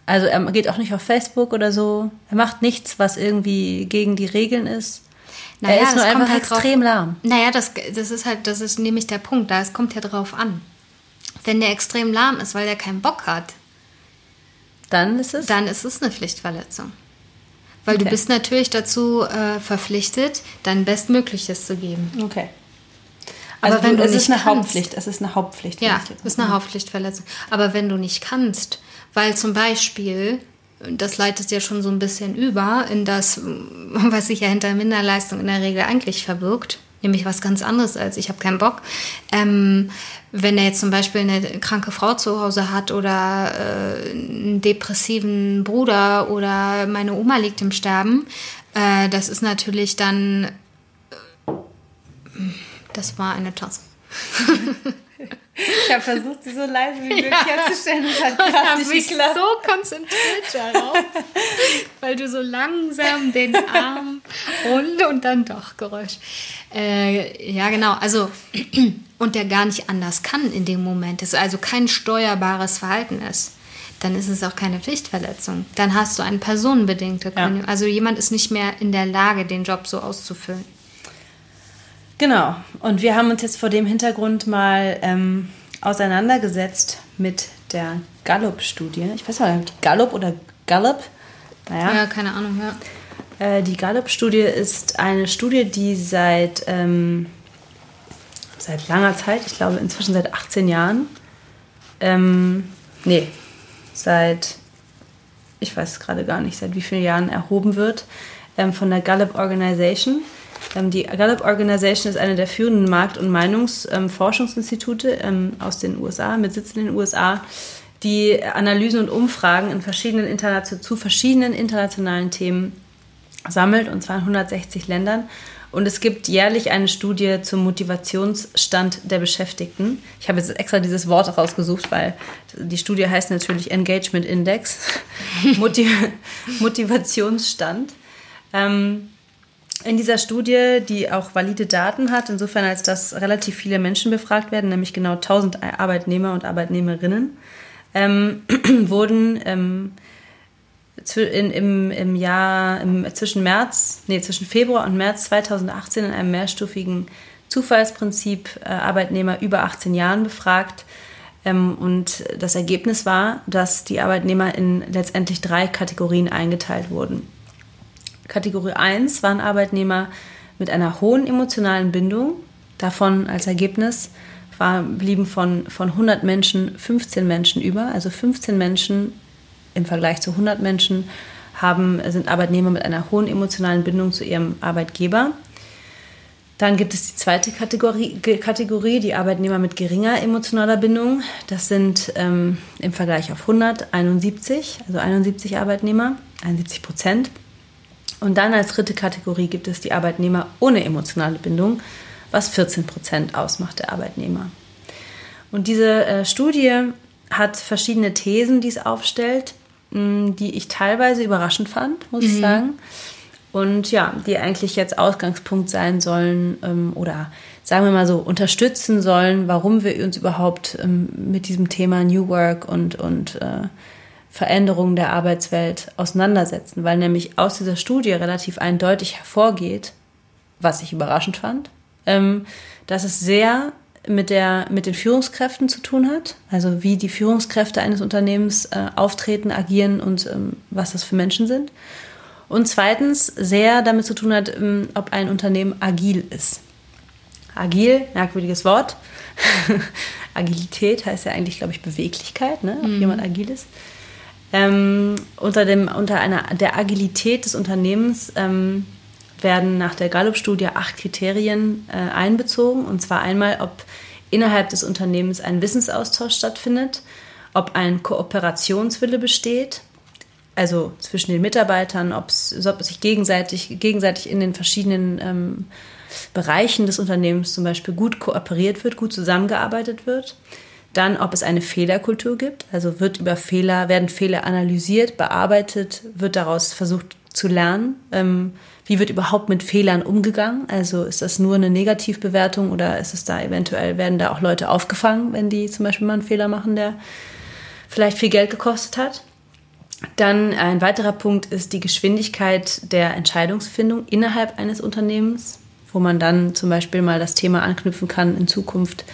Also er geht auch nicht auf Facebook oder so. Er macht nichts, was irgendwie gegen die Regeln ist. Naja, er ist nur einfach halt extrem drauf, lahm. Naja, das, das ist halt, das ist nämlich der Punkt. Da es kommt ja drauf an. Wenn der extrem lahm ist, weil er keinen Bock hat, dann ist es? Dann ist es eine Pflichtverletzung. Weil okay. du bist natürlich dazu äh, verpflichtet, dein Bestmögliches zu geben. Okay. Also Aber wenn du, es ist eine kannst, Hauptpflicht, es ist eine Hauptpflicht. Ja, es ist eine Hauptpflichtverletzung. Aber wenn du nicht kannst, weil zum Beispiel, das leitet ja schon so ein bisschen über in das, was sich ja hinter Minderleistung in der Regel eigentlich verbirgt, nämlich was ganz anderes als ich habe keinen Bock. Ähm, wenn er jetzt zum Beispiel eine kranke Frau zu Hause hat oder äh, einen depressiven Bruder oder meine Oma liegt im Sterben, äh, das ist natürlich dann. Äh, das war eine Tasse. Ich habe versucht, sie so leise wie möglich ja. herzustellen. Das hat gerade nicht geklappt. so konzentriert darauf, weil du so langsam den Arm und und dann doch Geräusch. Äh, ja, genau. Also und der gar nicht anders kann in dem Moment. Das also kein steuerbares Verhalten ist. Dann ist es auch keine Pflichtverletzung. Dann hast du eine personenbedingte Kündigung. Ja. Also jemand ist nicht mehr in der Lage, den Job so auszufüllen. Genau. Und wir haben uns jetzt vor dem Hintergrund mal ähm, auseinandergesetzt mit der Gallup-Studie. Ich weiß nicht, Gallup oder Gallup? Naja. Ja, keine Ahnung, ja. Äh, die Gallup-Studie ist eine Studie, die seit, ähm, seit langer Zeit, ich glaube inzwischen seit 18 Jahren, ähm, nee, seit, ich weiß gerade gar nicht, seit wie vielen Jahren erhoben wird, ähm, von der Gallup Organization. Ähm, die Gallup Organization ist eine der führenden Markt- und Meinungsforschungsinstitute ähm, aus den USA, mit Sitz in den USA, die Analysen und Umfragen in verschiedenen zu verschiedenen internationalen Themen sammelt, und zwar in 160 Ländern. Und es gibt jährlich eine Studie zum Motivationsstand der Beschäftigten. Ich habe jetzt extra dieses Wort rausgesucht, weil die Studie heißt natürlich Engagement Index, Motiv Motivationsstand. Ähm, in dieser Studie, die auch valide Daten hat, insofern als dass relativ viele Menschen befragt werden, nämlich genau 1000 Arbeitnehmer und Arbeitnehmerinnen, ähm, wurden ähm, in, im, im Jahr im, zwischen März, nee, zwischen Februar und März 2018 in einem mehrstufigen Zufallsprinzip äh, Arbeitnehmer über 18 Jahren befragt. Ähm, und das Ergebnis war, dass die Arbeitnehmer in letztendlich drei Kategorien eingeteilt wurden. Kategorie 1 waren Arbeitnehmer mit einer hohen emotionalen Bindung. Davon als Ergebnis war, blieben von, von 100 Menschen 15 Menschen über. Also 15 Menschen im Vergleich zu 100 Menschen haben, sind Arbeitnehmer mit einer hohen emotionalen Bindung zu ihrem Arbeitgeber. Dann gibt es die zweite Kategorie, Kategorie die Arbeitnehmer mit geringer emotionaler Bindung. Das sind ähm, im Vergleich auf 100 71, also 71 Arbeitnehmer, 71 Prozent. Und dann als dritte Kategorie gibt es die Arbeitnehmer ohne emotionale Bindung, was 14 Prozent ausmacht der Arbeitnehmer. Und diese äh, Studie hat verschiedene Thesen, die es aufstellt, mh, die ich teilweise überraschend fand, muss mhm. ich sagen. Und ja, die eigentlich jetzt Ausgangspunkt sein sollen ähm, oder sagen wir mal so unterstützen sollen, warum wir uns überhaupt ähm, mit diesem Thema New Work und, und äh, Veränderungen der Arbeitswelt auseinandersetzen, weil nämlich aus dieser Studie relativ eindeutig hervorgeht, was ich überraschend fand, ähm, dass es sehr mit, der, mit den Führungskräften zu tun hat, also wie die Führungskräfte eines Unternehmens äh, auftreten, agieren und ähm, was das für Menschen sind. Und zweitens sehr damit zu tun hat, ähm, ob ein Unternehmen agil ist. Agil, merkwürdiges Wort. Agilität heißt ja eigentlich, glaube ich, Beweglichkeit, ne? ob mhm. jemand agil ist. Ähm, unter, dem, unter einer, der Agilität des Unternehmens ähm, werden nach der Gallup-Studie acht Kriterien äh, einbezogen. Und zwar einmal, ob innerhalb des Unternehmens ein Wissensaustausch stattfindet, ob ein Kooperationswille besteht, also zwischen den Mitarbeitern, ob es sich gegenseitig, gegenseitig in den verschiedenen ähm, Bereichen des Unternehmens zum Beispiel gut kooperiert wird, gut zusammengearbeitet wird. Dann, ob es eine Fehlerkultur gibt, also wird über Fehler, werden Fehler analysiert, bearbeitet, wird daraus versucht zu lernen. Ähm, wie wird überhaupt mit Fehlern umgegangen? Also ist das nur eine Negativbewertung oder ist es da eventuell, werden da auch Leute aufgefangen, wenn die zum Beispiel mal einen Fehler machen, der vielleicht viel Geld gekostet hat? Dann ein weiterer Punkt ist die Geschwindigkeit der Entscheidungsfindung innerhalb eines Unternehmens, wo man dann zum Beispiel mal das Thema anknüpfen kann in Zukunft.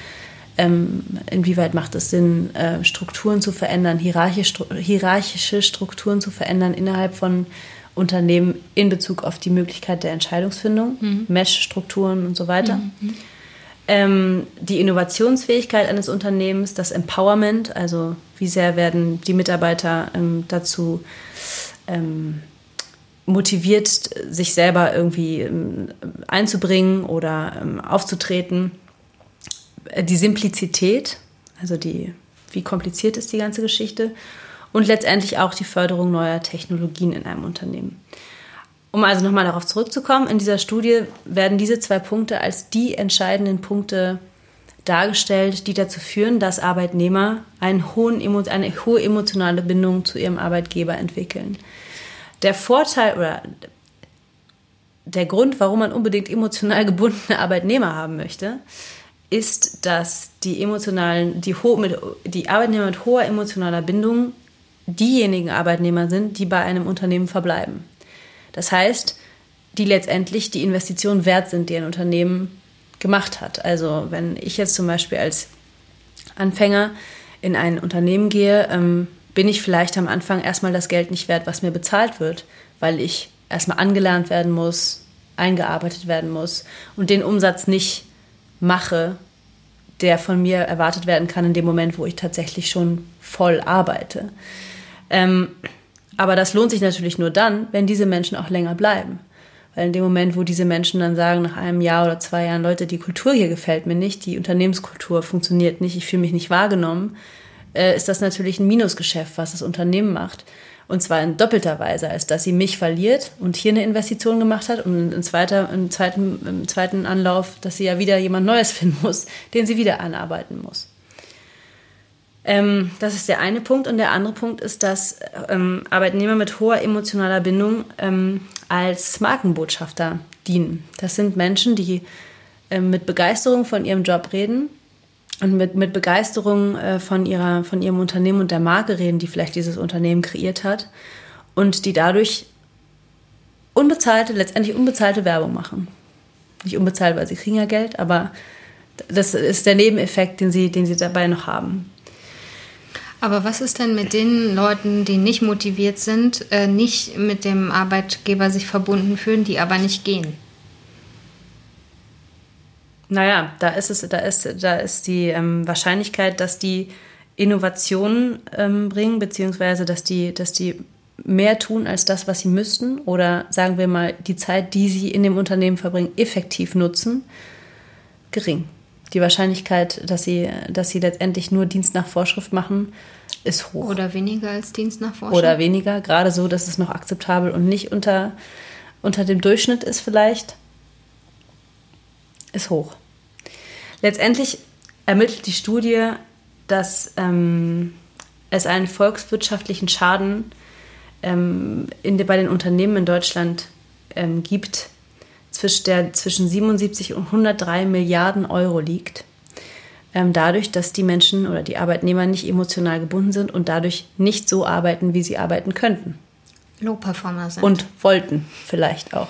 Ähm, inwieweit macht es Sinn, äh, Strukturen zu verändern, hierarchische Strukturen zu verändern innerhalb von Unternehmen in Bezug auf die Möglichkeit der Entscheidungsfindung, mhm. Mesh-Strukturen und so weiter. Mhm. Ähm, die Innovationsfähigkeit eines Unternehmens, das Empowerment, also wie sehr werden die Mitarbeiter ähm, dazu ähm, motiviert, sich selber irgendwie ähm, einzubringen oder ähm, aufzutreten. Äh, die Simplizität, also die, wie kompliziert ist die ganze Geschichte und letztendlich auch die Förderung neuer Technologien in einem Unternehmen. Um also nochmal darauf zurückzukommen, in dieser Studie werden diese zwei Punkte als die entscheidenden Punkte dargestellt, die dazu führen, dass Arbeitnehmer einen hohen, eine hohe emotionale Bindung zu ihrem Arbeitgeber entwickeln. Der Vorteil oder der Grund, warum man unbedingt emotional gebundene Arbeitnehmer haben möchte, ist, dass die emotionalen, die, die Arbeitnehmer mit hoher emotionaler Bindung diejenigen Arbeitnehmer sind, die bei einem Unternehmen verbleiben. Das heißt, die letztendlich die Investition wert sind, die ein Unternehmen gemacht hat. Also wenn ich jetzt zum Beispiel als Anfänger in ein Unternehmen gehe, ähm, bin ich vielleicht am Anfang erstmal das Geld nicht wert, was mir bezahlt wird, weil ich erstmal angelernt werden muss, eingearbeitet werden muss und den Umsatz nicht mache, der von mir erwartet werden kann in dem Moment, wo ich tatsächlich schon voll arbeite. Ähm, aber das lohnt sich natürlich nur dann, wenn diese Menschen auch länger bleiben. Weil in dem Moment, wo diese Menschen dann sagen, nach einem Jahr oder zwei Jahren, Leute, die Kultur hier gefällt mir nicht, die Unternehmenskultur funktioniert nicht, ich fühle mich nicht wahrgenommen, äh, ist das natürlich ein Minusgeschäft, was das Unternehmen macht. Und zwar in doppelter Weise, als dass sie mich verliert und hier eine Investition gemacht hat und im, zweiter, im, zweiten, im zweiten Anlauf, dass sie ja wieder jemand Neues finden muss, den sie wieder anarbeiten muss. Ähm, das ist der eine Punkt. Und der andere Punkt ist, dass ähm, Arbeitnehmer mit hoher emotionaler Bindung ähm, als Markenbotschafter dienen. Das sind Menschen, die ähm, mit Begeisterung von ihrem Job reden und mit, mit Begeisterung äh, von, ihrer, von ihrem Unternehmen und der Marke reden, die vielleicht dieses Unternehmen kreiert hat und die dadurch unbezahlte, letztendlich unbezahlte Werbung machen. Nicht unbezahlt, weil sie kriegen ja Geld, aber das ist der Nebeneffekt, den sie, den sie dabei noch haben. Aber was ist denn mit den Leuten, die nicht motiviert sind, äh, nicht mit dem Arbeitgeber sich verbunden fühlen, die aber nicht gehen? Naja, da ist es, da ist, da ist die ähm, Wahrscheinlichkeit, dass die Innovationen ähm, bringen, beziehungsweise dass die, dass die mehr tun als das, was sie müssten, oder sagen wir mal, die Zeit, die sie in dem Unternehmen verbringen, effektiv nutzen, gering. Die Wahrscheinlichkeit, dass sie, dass sie letztendlich nur Dienst nach Vorschrift machen, ist hoch. Oder weniger als Dienst nach Vorschrift. Oder weniger, gerade so, dass es noch akzeptabel und nicht unter, unter dem Durchschnitt ist vielleicht, ist hoch. Letztendlich ermittelt die Studie, dass ähm, es einen volkswirtschaftlichen Schaden ähm, in, bei den Unternehmen in Deutschland ähm, gibt, zwischen, der zwischen 77 und 103 Milliarden Euro liegt. Ähm, dadurch, dass die Menschen oder die Arbeitnehmer nicht emotional gebunden sind und dadurch nicht so arbeiten, wie sie arbeiten könnten. Low-Performer sind. Und wollten vielleicht auch,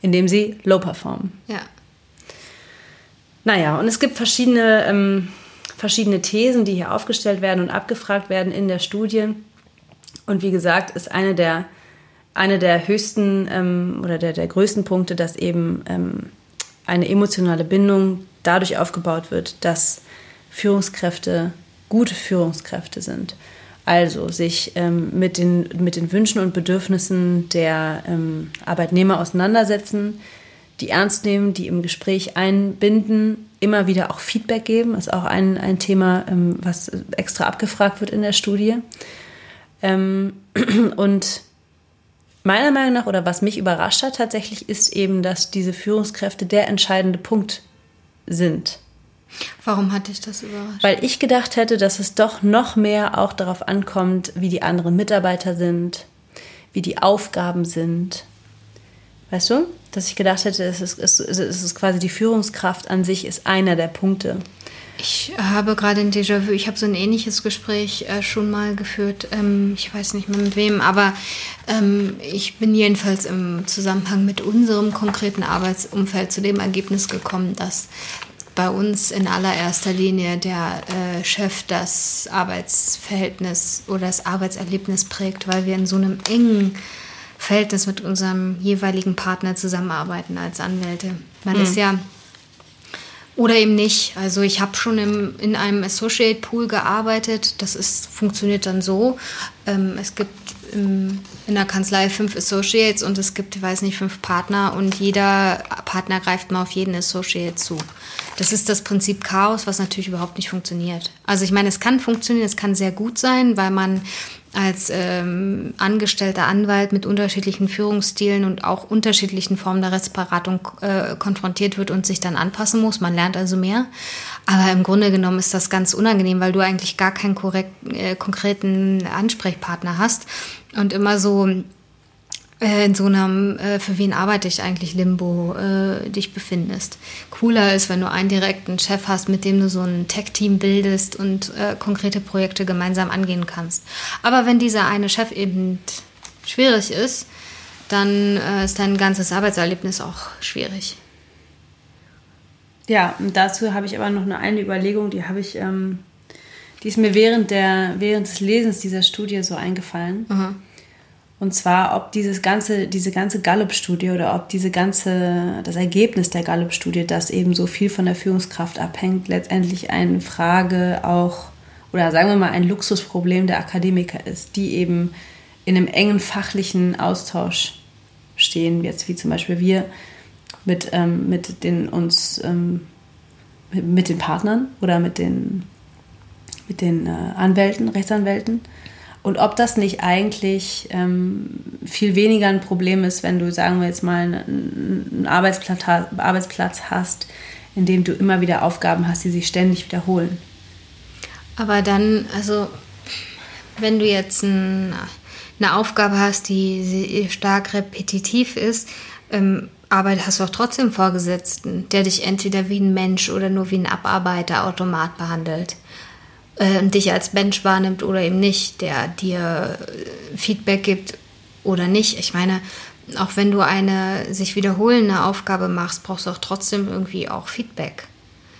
indem sie low performen. Ja. Naja, und es gibt verschiedene, ähm, verschiedene Thesen, die hier aufgestellt werden und abgefragt werden in der Studie. Und wie gesagt, ist eine der, eine der höchsten ähm, oder der, der größten Punkte, dass eben ähm, eine emotionale Bindung dadurch aufgebaut wird, dass Führungskräfte gute Führungskräfte sind. Also sich ähm, mit, den, mit den Wünschen und Bedürfnissen der ähm, Arbeitnehmer auseinandersetzen, die ernst nehmen, die im Gespräch einbinden, immer wieder auch Feedback geben. Ist auch ein, ein Thema, ähm, was extra abgefragt wird in der Studie. Ähm, und meiner Meinung nach, oder was mich überrascht hat tatsächlich, ist eben, dass diese Führungskräfte der entscheidende Punkt sind. Warum hatte ich das überrascht? Weil ich gedacht hätte, dass es doch noch mehr auch darauf ankommt, wie die anderen Mitarbeiter sind, wie die Aufgaben sind. Weißt du? Dass ich gedacht hätte, es ist, es ist quasi die Führungskraft an sich ist einer der Punkte. Ich habe gerade ein Déjà-vu. Ich habe so ein ähnliches Gespräch äh, schon mal geführt. Ähm, ich weiß nicht mehr mit wem, aber ähm, ich bin jedenfalls im Zusammenhang mit unserem konkreten Arbeitsumfeld zu dem Ergebnis gekommen, dass bei uns in allererster Linie der äh, Chef das Arbeitsverhältnis oder das Arbeitserlebnis prägt, weil wir in so einem engen Verhältnis mit unserem jeweiligen Partner zusammenarbeiten als Anwälte. Man mhm. ist ja oder eben nicht. Also ich habe schon im, in einem Associate Pool gearbeitet. Das ist, funktioniert dann so. Ähm, es gibt im, in der Kanzlei fünf Associates und es gibt, ich weiß nicht, fünf Partner und jeder Partner greift mal auf jeden Associate zu. Das ist das Prinzip Chaos, was natürlich überhaupt nicht funktioniert. Also ich meine, es kann funktionieren, es kann sehr gut sein, weil man als ähm, angestellter Anwalt mit unterschiedlichen Führungsstilen und auch unterschiedlichen Formen der Rechtsberatung äh, konfrontiert wird und sich dann anpassen muss. Man lernt also mehr. Aber im Grunde genommen ist das ganz unangenehm, weil du eigentlich gar keinen korrekt, äh, konkreten Ansprechpartner hast und immer so in so einem, äh, für wen arbeite ich eigentlich Limbo, äh, dich befindest. Cooler ist, wenn du einen direkten Chef hast, mit dem du so ein Tech-Team bildest und äh, konkrete Projekte gemeinsam angehen kannst. Aber wenn dieser eine Chef eben schwierig ist, dann äh, ist dein ganzes Arbeitserlebnis auch schwierig. Ja, und dazu habe ich aber noch eine, eine Überlegung, die habe ich, ähm, die ist mir während, der, während des Lesens dieser Studie so eingefallen. Mhm. Und zwar, ob dieses ganze, diese ganze Gallup-Studie oder ob diese ganze, das Ergebnis der Gallup-Studie, das eben so viel von der Führungskraft abhängt, letztendlich eine Frage auch, oder sagen wir mal ein Luxusproblem der Akademiker ist, die eben in einem engen fachlichen Austausch stehen, jetzt wie zum Beispiel wir mit, ähm, mit den uns ähm, mit den Partnern oder mit den, mit den äh, Anwälten, Rechtsanwälten und ob das nicht eigentlich ähm, viel weniger ein Problem ist, wenn du, sagen wir jetzt mal, einen Arbeitsplatz, hast, in dem du immer wieder Aufgaben hast, die sich ständig wiederholen. Aber dann, also, wenn du jetzt ein, eine Aufgabe hast, die stark repetitiv ist, ähm, aber hast du auch trotzdem Vorgesetzten, der dich entweder wie ein Mensch oder nur wie ein Abarbeiter-Automat behandelt äh, dich als Mensch wahrnimmt oder eben nicht, der dir äh, Feedback gibt oder nicht. Ich meine, auch wenn du eine sich wiederholende Aufgabe machst, brauchst du auch trotzdem irgendwie auch Feedback.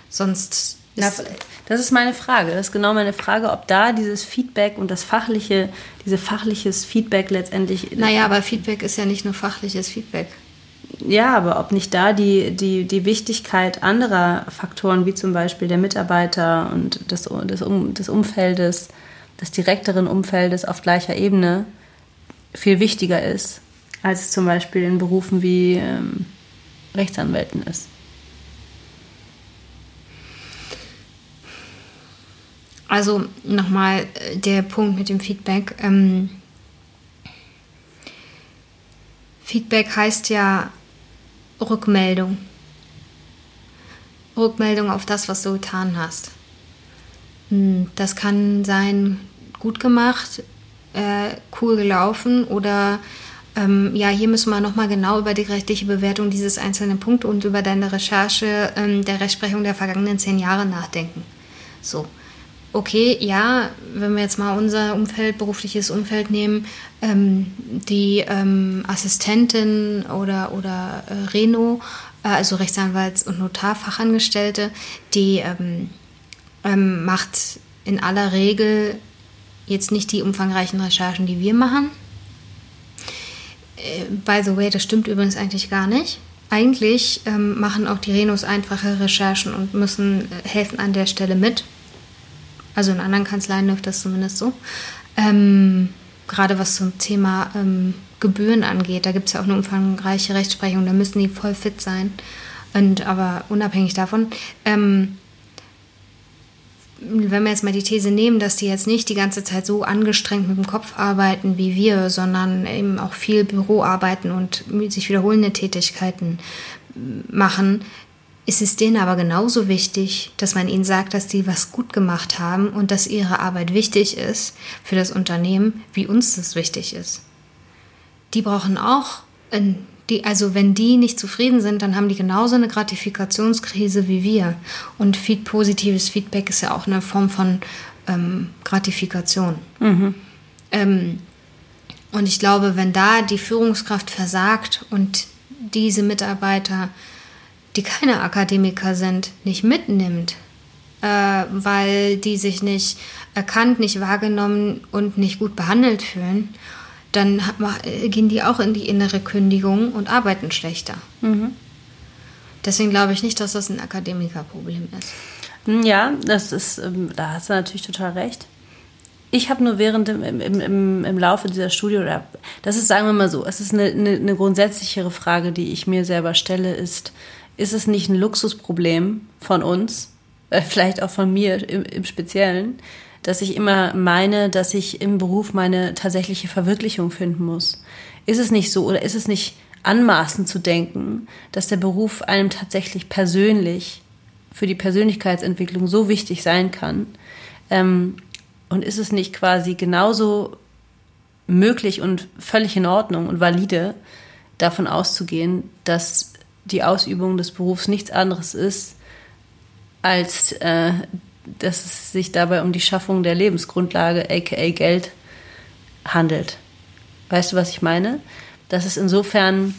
Sonst ist das ist meine Frage. Das ist genau meine Frage, ob da dieses Feedback und das fachliche, diese fachliches Feedback letztendlich. Naja, aber Feedback ist ja nicht nur fachliches Feedback ja, aber ob nicht da die, die, die Wichtigkeit anderer Faktoren, wie zum Beispiel der Mitarbeiter und des, des, um, des Umfeldes, des direkteren Umfeldes auf gleicher Ebene viel wichtiger ist, als es zum Beispiel in Berufen wie ähm, Rechtsanwälten ist. Also nochmal äh, der Punkt mit dem Feedback. Ähm, Feedback heißt ja Rückmeldung. Rückmeldung auf das, was du getan hast. Hm, das kann sein, gut gemacht, äh, cool gelaufen oder ähm, ja, hier müssen wir nochmal genau über die rechtliche Bewertung dieses einzelnen Punktes und über deine Recherche ähm, der Rechtsprechung der vergangenen zehn Jahre nachdenken. So okay, ja, wenn wir jetzt mal unser Umfeld, berufliches Umfeld nehmen, ähm, die ähm, Assistentin oder, oder äh, Reno, äh, also Rechtsanwalts- und Notarfachangestellte, die ähm, ähm, macht in aller Regel jetzt nicht die umfangreichen Recherchen, die wir machen. Äh, by the way, das stimmt übrigens eigentlich gar nicht. Eigentlich ähm, machen auch die Renos einfache Recherchen und müssen äh, helfen an der Stelle mit also in anderen Kanzleien läuft das zumindest so. Ähm, gerade was zum Thema ähm, Gebühren angeht, da gibt es ja auch eine umfangreiche Rechtsprechung, da müssen die voll fit sein. Und aber unabhängig davon, ähm, wenn wir jetzt mal die These nehmen, dass die jetzt nicht die ganze Zeit so angestrengt mit dem Kopf arbeiten wie wir, sondern eben auch viel Büro arbeiten und sich wiederholende Tätigkeiten machen, ist es denen aber genauso wichtig, dass man ihnen sagt, dass sie was gut gemacht haben und dass ihre Arbeit wichtig ist für das Unternehmen, wie uns das wichtig ist. Die brauchen auch, die, also wenn die nicht zufrieden sind, dann haben die genauso eine Gratifikationskrise wie wir. Und feed, positives Feedback ist ja auch eine Form von ähm, Gratifikation. Mhm. Ähm, und ich glaube, wenn da die Führungskraft versagt und diese Mitarbeiter die keine Akademiker sind, nicht mitnimmt, äh, weil die sich nicht erkannt, nicht wahrgenommen und nicht gut behandelt fühlen, dann gehen die auch in die innere Kündigung und arbeiten schlechter. Mhm. Deswegen glaube ich nicht, dass das ein Akademikerproblem ist. Ja, das ist, ähm, da hast du natürlich total recht. Ich habe nur während im, im, im, im Laufe dieser Studie, oder das ist, sagen wir mal so, es ist eine, eine, eine grundsätzlichere Frage, die ich mir selber stelle, ist, ist es nicht ein Luxusproblem von uns, äh, vielleicht auch von mir im, im Speziellen, dass ich immer meine, dass ich im Beruf meine tatsächliche Verwirklichung finden muss. Ist es nicht so oder ist es nicht anmaßend zu denken, dass der Beruf einem tatsächlich persönlich für die Persönlichkeitsentwicklung so wichtig sein kann? Ähm, und ist es nicht quasi genauso möglich und völlig in Ordnung und valide, davon auszugehen, dass die Ausübung des Berufs nichts anderes ist, als äh, dass es sich dabei um die Schaffung der Lebensgrundlage, aka Geld, handelt. Weißt du, was ich meine? Dass es insofern,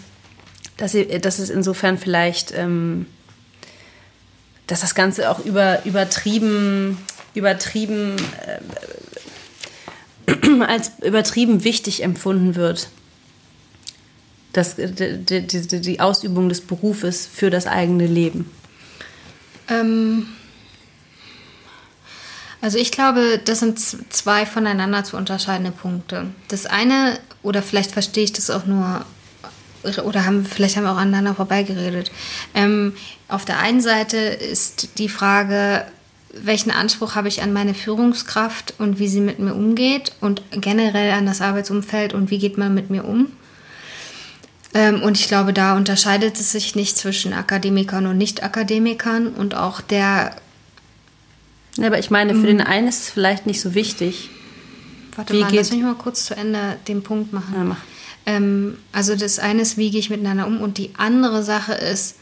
dass, dass es insofern vielleicht, ähm, dass das Ganze auch über, übertrieben, übertrieben, äh, als übertrieben wichtig empfunden wird das, die, die, die Ausübung des Berufes für das eigene Leben? Ähm, also ich glaube, das sind zwei voneinander zu unterscheidende Punkte. Das eine, oder vielleicht verstehe ich das auch nur, oder haben, vielleicht haben wir auch aneinander vorbeigeredet. Ähm, auf der einen Seite ist die Frage, welchen Anspruch habe ich an meine Führungskraft und wie sie mit mir umgeht und generell an das Arbeitsumfeld und wie geht man mit mir um. Ähm, und ich glaube, da unterscheidet es sich nicht zwischen Akademikern und Nicht-Akademikern und auch der. Ja, aber ich meine, für den einen ist es vielleicht nicht so wichtig. Warte wie mal, geht lass mich mal kurz zu Ende den Punkt machen. Ja, mach. Ähm, also das eine ist, wie gehe ich miteinander um und die andere Sache ist,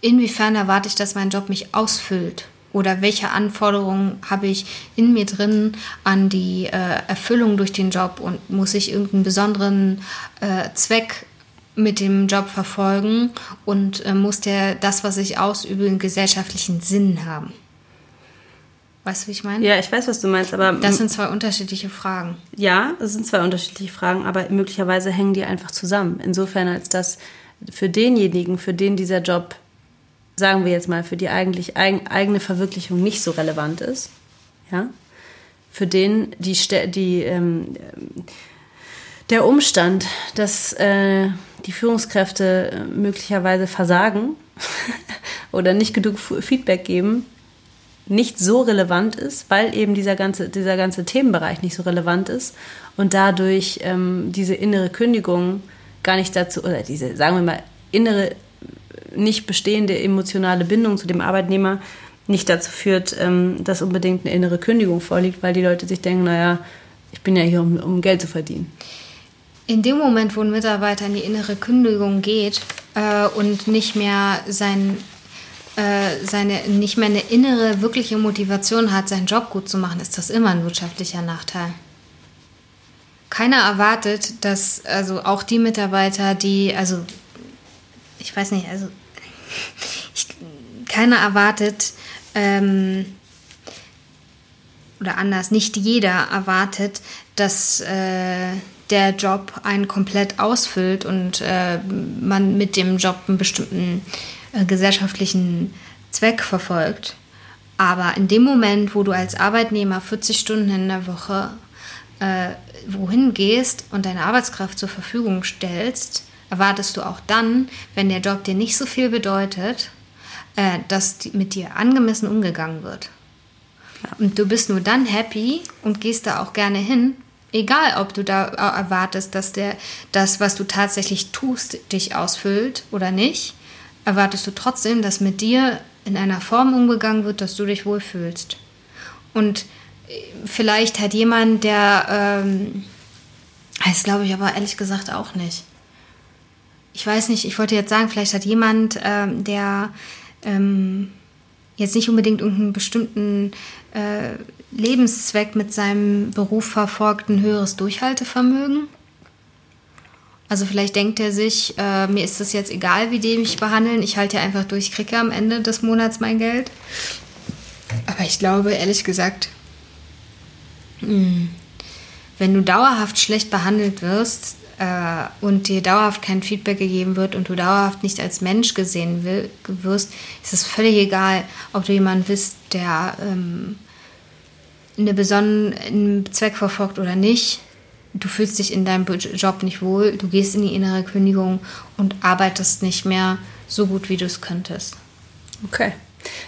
inwiefern erwarte ich, dass mein Job mich ausfüllt oder welche Anforderungen habe ich in mir drin an die äh, Erfüllung durch den Job und muss ich irgendeinen besonderen äh, Zweck mit dem Job verfolgen und äh, muss der das, was ich ausübe, einen gesellschaftlichen Sinn haben. Weißt du, wie ich meine? Ja, ich weiß, was du meinst, aber. Das sind zwei unterschiedliche Fragen. Ja, das sind zwei unterschiedliche Fragen, aber möglicherweise hängen die einfach zusammen. Insofern, als dass für denjenigen, für den dieser Job, sagen wir jetzt mal, für die eigentlich eigene Verwirklichung nicht so relevant ist, ja, für den die, die ähm, der Umstand, dass äh, die Führungskräfte äh, möglicherweise versagen oder nicht genug Feedback geben, nicht so relevant ist, weil eben dieser ganze, dieser ganze Themenbereich nicht so relevant ist und dadurch ähm, diese innere Kündigung gar nicht dazu, oder diese, sagen wir mal, innere, nicht bestehende emotionale Bindung zu dem Arbeitnehmer nicht dazu führt, ähm, dass unbedingt eine innere Kündigung vorliegt, weil die Leute sich denken, naja, ich bin ja hier, um, um Geld zu verdienen. In dem Moment, wo ein Mitarbeiter in die innere Kündigung geht äh, und nicht mehr sein, äh, seine, nicht mehr eine innere, wirkliche Motivation hat, seinen Job gut zu machen, ist das immer ein wirtschaftlicher Nachteil. Keiner erwartet, dass, also auch die Mitarbeiter, die, also, ich weiß nicht, also, ich, keiner erwartet, ähm, oder anders, nicht jeder erwartet, dass äh, der Job einen komplett ausfüllt und äh, man mit dem Job einen bestimmten äh, gesellschaftlichen Zweck verfolgt. Aber in dem Moment, wo du als Arbeitnehmer 40 Stunden in der Woche äh, wohin gehst und deine Arbeitskraft zur Verfügung stellst, erwartest du auch dann, wenn der Job dir nicht so viel bedeutet, äh, dass mit dir angemessen umgegangen wird. Und du bist nur dann happy und gehst da auch gerne hin, egal ob du da erwartest, dass der das, was du tatsächlich tust, dich ausfüllt oder nicht, erwartest du trotzdem, dass mit dir in einer Form umgegangen wird, dass du dich wohlfühlst. Und äh, vielleicht hat jemand, der, ähm, das glaube ich aber ehrlich gesagt auch nicht. Ich weiß nicht, ich wollte jetzt sagen, vielleicht hat jemand, ähm, der ähm, jetzt nicht unbedingt irgendeinen bestimmten äh, Lebenszweck mit seinem Beruf verfolgt, ein höheres Durchhaltevermögen. Also vielleicht denkt er sich, äh, mir ist das jetzt egal, wie die mich behandeln, ich halte ja einfach durch, kriege am Ende des Monats mein Geld. Aber ich glaube, ehrlich gesagt, mh, hm, wenn du dauerhaft schlecht behandelt wirst äh, und dir dauerhaft kein Feedback gegeben wird und du dauerhaft nicht als Mensch gesehen will, wirst, ist es völlig egal, ob du jemanden bist, der ähm, eine besonderen Zweck verfolgt oder nicht du fühlst dich in deinem Job nicht wohl, du gehst in die innere Kündigung und arbeitest nicht mehr so gut, wie du es könntest. Okay.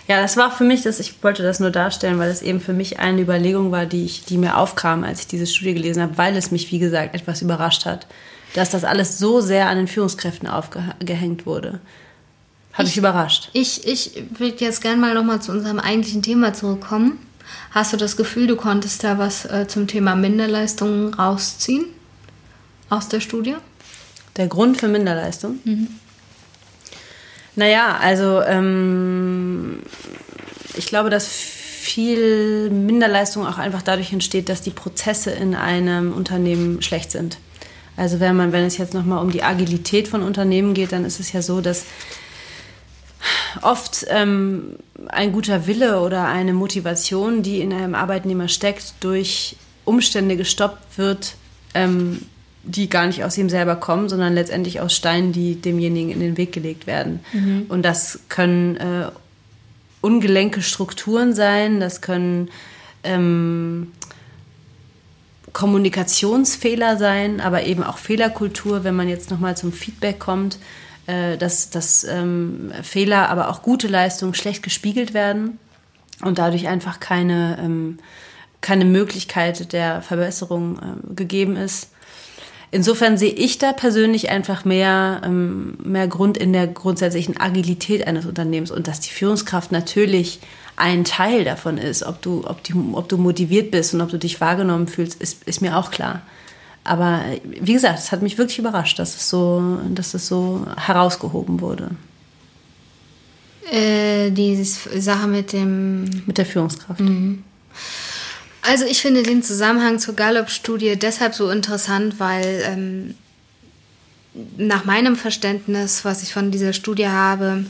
Ja, das war für mich, das, ich wollte das nur darstellen, weil es eben für mich eine Überlegung war, die, ich, die mir aufkam, als ich diese Studie gelesen habe, weil es mich, wie gesagt, etwas überrascht hat, dass das alles so sehr an den Führungskräften aufgehängt wurde. Hat mich überrascht. Ich, ich würde jetzt gerne mal nochmal zu unserem eigentlichen Thema zurückkommen. Hast du das Gefühl, du konntest da was äh, zum Thema Minderleistungen rausziehen aus der Studie? Der Grund für Minderleistung? Mhm. Naja, also ähm, ich glaube, dass viel Minderleistung auch einfach dadurch entsteht, dass die Prozesse in einem Unternehmen schlecht sind. Also wenn man, wenn es jetzt nochmal um die Agilität von Unternehmen geht, dann ist es ja so, dass oft ähm, ein guter Wille oder eine Motivation, die in einem Arbeitnehmer steckt, durch Umstände gestoppt wird, ähm, die gar nicht aus ihm selber kommen, sondern letztendlich aus Steinen, die demjenigen in den Weg gelegt werden. Mhm. Und das können äh, ungelenke Strukturen sein, das können ähm, Kommunikationsfehler sein, aber eben auch Fehlerkultur, wenn man jetzt nochmal zum Feedback kommt äh, dass, dass ähm, Fehler, aber auch gute Leistungen schlecht gespiegelt werden und dadurch einfach keine, ähm, keine Möglichkeit der Verbesserung äh, gegeben ist. Insofern sehe ich da persönlich einfach mehr, ähm, mehr Grund in der grundsätzlichen Agilität eines Unternehmens und dass die Führungskraft natürlich ein Teil davon ist. Ob du, ob, die, ob du motiviert bist und ob du dich wahrgenommen fühlst, ist, ist mir auch klar. Aber wie gesagt, es hat mich wirklich überrascht, dass es so, dass es so herausgehoben wurde. Äh, diese Sache mit dem. Mit der Führungskraft. Mhm. Also ich finde den Zusammenhang zur Gallup-Studie deshalb so interessant, weil ähm, nach meinem Verständnis, was ich von dieser Studie habe,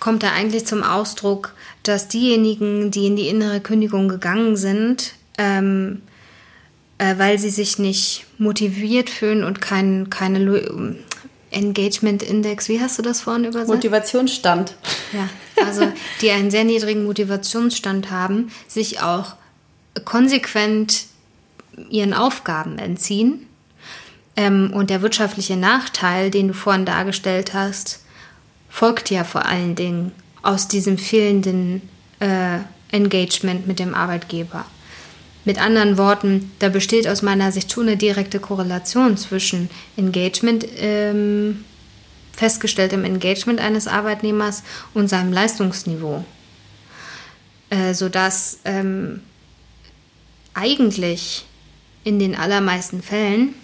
kommt da eigentlich zum Ausdruck, dass diejenigen, die in die innere Kündigung gegangen sind, ähm, äh, weil sie sich nicht motiviert fühlen und kein, keine Engagement Index, wie hast du das vorhin übersetzt? Motivationsstand. Ja, also die einen sehr niedrigen Motivationsstand haben, sich auch konsequent ihren Aufgaben entziehen. Ähm, und der wirtschaftliche Nachteil, den du vorhin dargestellt hast, folgt ja vor allen Dingen aus diesem fehlenden äh, Engagement mit dem Arbeitgeber. Mit anderen Worten, da besteht aus meiner Sicht schon eine direkte Korrelation zwischen Engagement, ähm, festgestelltem Engagement eines Arbeitnehmers und seinem Leistungsniveau. Äh, sodass ähm, eigentlich in den allermeisten Fällen,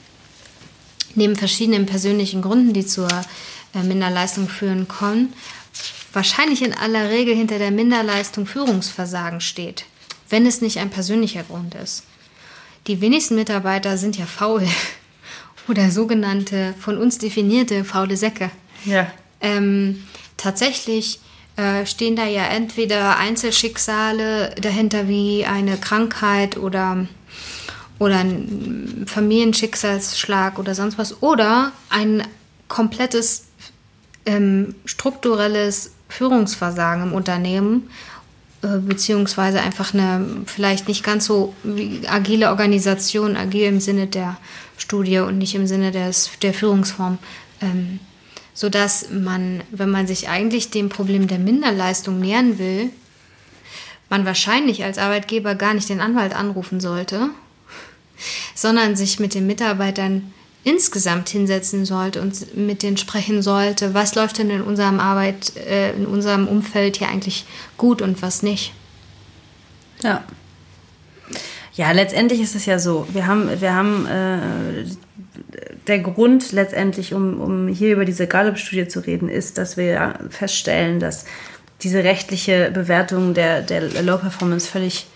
neben verschiedenen persönlichen Gründen, die zur äh, Minderleistung führen können, wahrscheinlich in aller Regel hinter der Minderleistung Führungsversagen steht wenn es nicht ein persönlicher Grund ist. Die wenigsten Mitarbeiter sind ja faul oder sogenannte von uns definierte faule Säcke. Ja. Ähm, tatsächlich äh, stehen da ja entweder Einzelschicksale dahinter wie eine Krankheit oder, oder ein Familienschicksalsschlag oder sonst was oder ein komplettes ähm, strukturelles Führungsversagen im Unternehmen beziehungsweise einfach eine vielleicht nicht ganz so agile Organisation, agil im Sinne der Studie und nicht im Sinne des, der Führungsform, ähm, sodass man, wenn man sich eigentlich dem Problem der Minderleistung nähern will, man wahrscheinlich als Arbeitgeber gar nicht den Anwalt anrufen sollte, sondern sich mit den Mitarbeitern insgesamt hinsetzen sollte und mit denen sprechen sollte, was läuft denn in unserem Arbeit, äh, in unserem Umfeld hier eigentlich gut und was nicht. Ja. Ja, letztendlich ist es ja so. Wir haben, wir haben äh, der Grund letztendlich, um, um hier über diese Gallup-Studie zu reden, ist, dass wir feststellen, dass diese rechtliche Bewertung der, der Low Performance völlig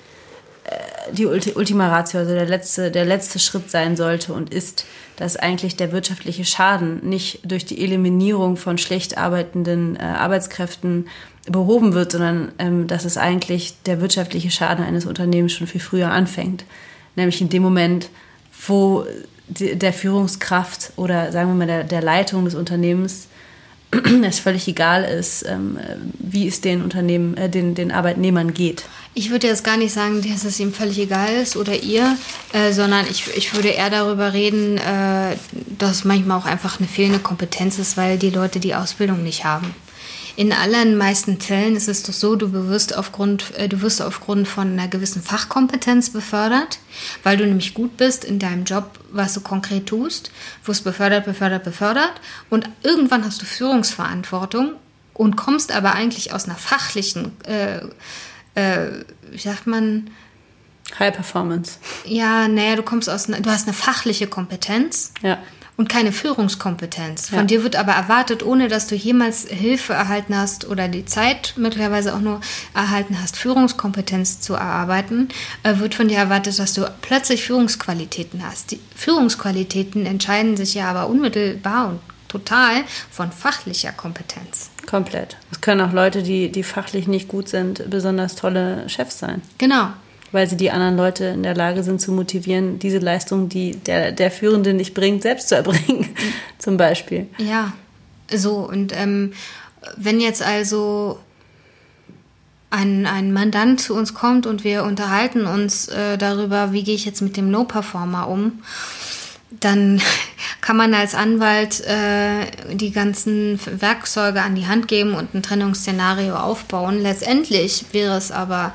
die Ultima Ratio, also der letzte, der letzte Schritt sein sollte und ist, dass eigentlich der wirtschaftliche Schaden nicht durch die Eliminierung von schlecht arbeitenden äh, Arbeitskräften behoben wird, sondern ähm, dass es eigentlich der wirtschaftliche Schaden eines Unternehmens schon viel früher anfängt. Nämlich in dem Moment, wo die, der Führungskraft oder sagen wir mal der, der Leitung des Unternehmens es völlig egal ist, ähm, wie es den Unternehmen, äh, den, den Arbeitnehmern geht. Ich würde jetzt gar nicht sagen, dass es ihm völlig egal ist oder ihr, äh, sondern ich, ich würde eher darüber reden, äh, dass manchmal auch einfach eine fehlende Kompetenz ist, weil die Leute die Ausbildung nicht haben. In allermeisten Fällen ist es doch so, du wirst aufgrund, äh, du wirst aufgrund von einer gewissen Fachkompetenz befördert, weil du nämlich gut bist in deinem Job, was du konkret tust, wirst befördert, befördert, befördert und irgendwann hast du Führungsverantwortung und kommst aber eigentlich aus einer fachlichen, äh, äh, wie sagt man, High Performance. Ja, naja, du kommst aus, du hast eine fachliche Kompetenz. Ja und keine Führungskompetenz. Von ja. dir wird aber erwartet, ohne dass du jemals Hilfe erhalten hast oder die Zeit möglicherweise auch nur erhalten hast, Führungskompetenz zu erarbeiten, äh, wird von dir erwartet, dass du plötzlich Führungsqualitäten hast. Die Führungsqualitäten entscheiden sich ja aber unmittelbar und total von fachlicher Kompetenz. Komplett. Es können auch Leute, die, die fachlich nicht gut sind, besonders tolle Chefs sein. Genau weil sie die anderen Leute in der Lage sind zu motivieren, diese Leistung, die der, der Führende nicht bringt, selbst zu erbringen, zum Beispiel. Ja, so. Und ähm, wenn jetzt also ein, ein Mandant zu uns kommt und wir unterhalten uns äh, darüber, wie gehe ich jetzt mit dem Low-Performer um, dann kann man als Anwalt äh, die ganzen Werkzeuge an die Hand geben und ein Trennungsszenario aufbauen. Letztendlich wäre es aber